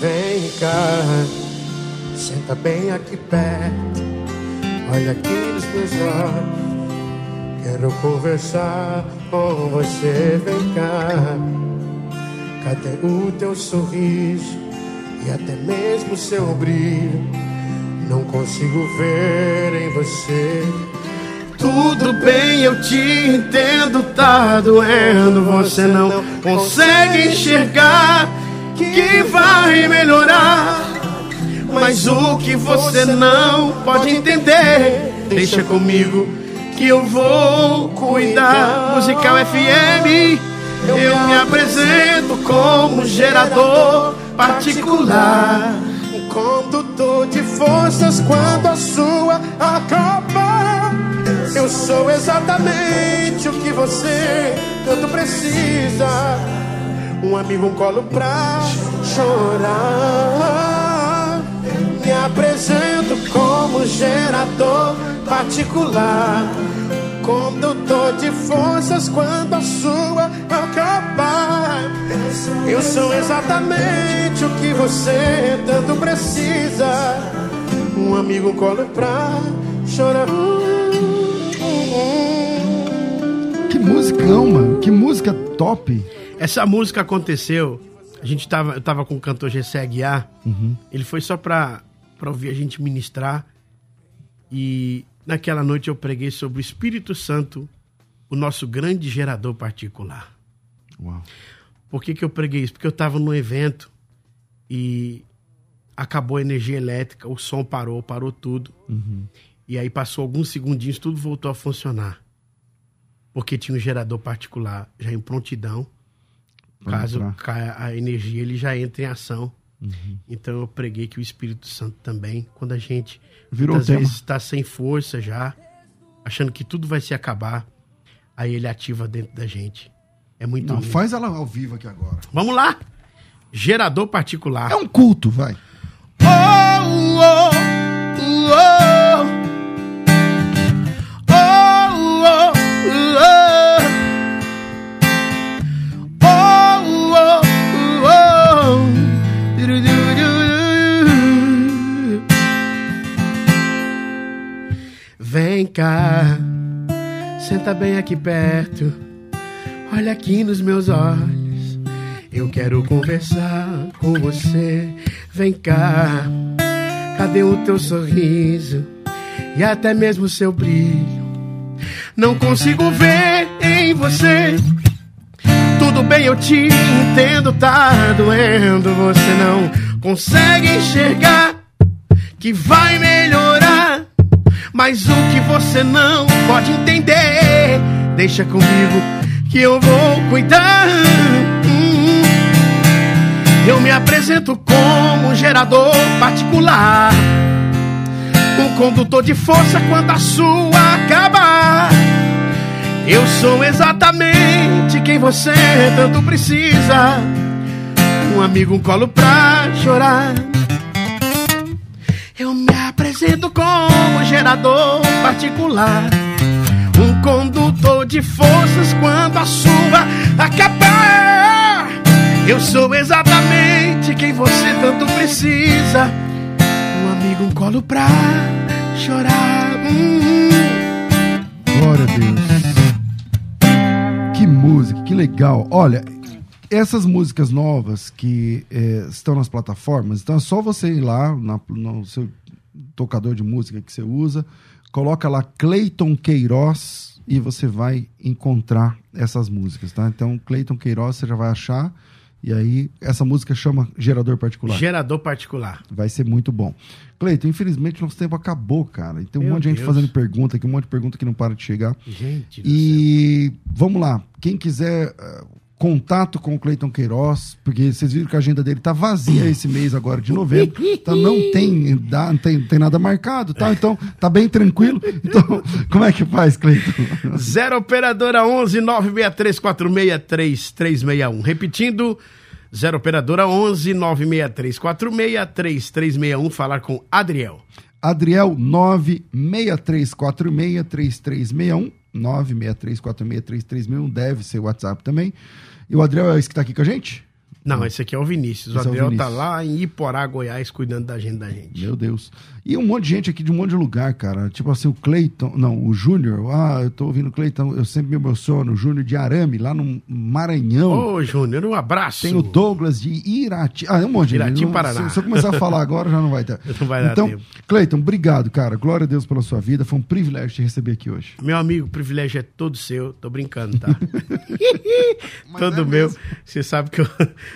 Vem cá, senta bem aqui perto. Olha aqui nos meus olhos. Quero conversar com você. Vem cá. Cadê o teu sorriso e até mesmo seu brilho? Não consigo ver em você. Tudo bem, eu te entendo, tá doendo. Você não consegue enxergar que vai melhorar. Mas o que você não pode entender, deixa comigo que eu vou cuidar. Musical FM, eu me apresento como gerador particular. Condutor de forças quando a sua acaba. Eu sou exatamente o que você tanto precisa. Um amigo, um colo pra chorar. Me apresento como gerador particular. Condutor de forças quando a sua acabar. Eu sou exatamente o que você tanto precisa. Um amigo, colo pra chorar. Que musicão, mano. Que música top. Essa música aconteceu. A gente tava, eu tava com o cantor Gessé Aguiar. Ele foi só pra, pra ouvir a gente ministrar. E naquela noite eu preguei sobre o Espírito Santo, o nosso grande gerador particular. Uau. Por que, que eu preguei isso? Porque eu tava num evento e acabou a energia elétrica, o som parou, parou tudo. E aí passou alguns segundinhos, tudo voltou a funcionar. Porque tinha um gerador particular já em prontidão. Pra Caso entrar. caia a energia, ele já entra em ação. Então eu preguei que o Espírito Santo também, quando a gente Virou muitas vezes está sem força já, achando que tudo vai se acabar, aí ele ativa dentro da gente. É muito Não, lindo. faz ela ao vivo aqui agora. Vamos lá! Gerador particular. É um culto, vai. Oh, oh, oh. Oh, cá, senta bem aqui perto. Olha aqui nos meus olhos. Eu quero conversar com você. Vem cá, cadê o teu sorriso e até mesmo o seu brilho? Não consigo ver em você. Tudo bem, eu te entendo, tá doendo. Você não consegue enxergar que vai melhorar. Mas o que você não pode entender, deixa comigo que eu vou cuidar. Hum. Eu me apresento como um gerador particular. Um condutor de força quando a sua acabar. Eu sou exatamente quem você tanto precisa. Um amigo, um colo pra chorar. Eu me apresento como gerador particular. Um condutor de forças quando a sua acabar. Eu sou exatamente quem você tanto precisa. Um amigo, um colo pra chorar. Hum. Glória a Deus. Que música, que legal. Olha, essas músicas novas que é, estão nas plataformas, então é só você ir lá na, no seu tocador de música que você usa, coloca lá Cleiton Queiroz e você vai encontrar essas músicas, tá? Então, Cleiton Queiroz você já vai achar. E aí, essa música chama Gerador Particular. Gerador particular. Vai ser muito bom. Cleiton, infelizmente nosso tempo acabou, cara. E tem um Meu monte de gente Deus. fazendo pergunta aqui, um monte de pergunta que não para de chegar. Gente E vamos lá, quem quiser eh, contato com o Cleiton Queiroz, porque vocês viram que a agenda dele tá vazia esse mês agora de novembro, então não tem, dá, não tem, tem nada marcado, tá? Então tá bem tranquilo. Então, *laughs* como é que faz, Cleiton? Zero operadora 11 963 46 3361. Repetindo, zero operadora 11 963 46 3361. Falar com Adriel. Adriel 963463361, 963463361, deve ser o WhatsApp também. E o Adriel é esse que tá aqui com a gente? Não, esse aqui é o Vinícius. O Esse é o Adriel tá Vinícius. lá em Iporá, Goiás, cuidando da agenda da gente. Meu Deus. E um monte de gente aqui de um monte de lugar, cara. Tipo assim, o Cleiton, não, o Júnior. Ah, eu tô ouvindo o Cleiton, eu sempre me emociono. O Júnior de Arame, lá no Maranhão. Ô, Júnior, um abraço. Tem o Douglas de Irati. Ah, é um monte de Irati, gente. Paraná. Se, se eu começar a falar agora, já não vai ter. *laughs* Não vai dar então, tempo. Cleiton, obrigado, cara. Glória a Deus pela sua vida. Foi um privilégio te receber aqui hoje. Meu amigo, o privilégio é todo seu. Tô brincando, tá? *laughs* *laughs* todo é meu. Você sabe que eu-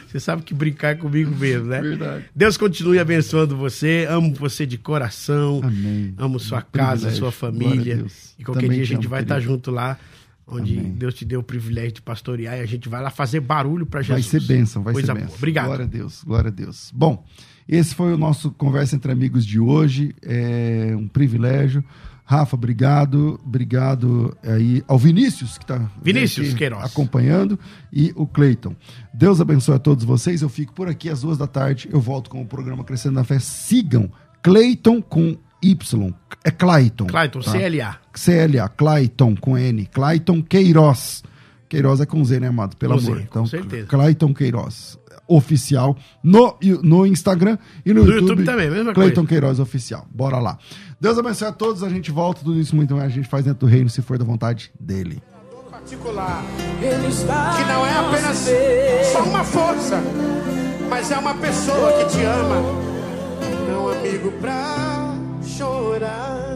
você sabe que brincar é comigo mesmo, né? Verdade. Deus continue abençoando você. Amo você de coração. Amém. Amo sua Um casa, privilégio. sua família. E qualquer Também dia a te gente amo, vai estar querido. junto lá, onde Amém. Deus te deu o privilégio de pastorear e a gente vai lá fazer barulho para Vai Jesus. ser bênção, vai Coisa ser boa. bênção. Obrigado. Glória a Deus, glória a Deus. Bom, esse foi o nosso Conversa Entre Amigos de hoje. É um privilégio. Rafa, obrigado. Obrigado aí ao Vinícius, que está Vinícius Queiroz. acompanhando, e o Cleiton. Deus abençoe a todos vocês. Eu fico por aqui às duas da tarde. Eu volto com o programa Crescendo na Fé. Sigam Cleiton com Y. É Clayton. Clayton, tá? CLA. CLA, Clayton com N, Clayton Queiroz. Queiroz é com Z, né, amado? Pelo Com Z, amor. com Então, certeza. Clayton Queiroz, oficial, no, no Instagram e no, No YouTube. YouTube também, mesma Clayton coisa. Queiroz oficial. Bora lá. Deus abençoe a todos, a gente volta, tudo isso muito mais a gente faz dentro do reino, se for da vontade dele. particular. Que não é apenas só uma força, mas é uma pessoa que te ama. Não amigo pra chorar.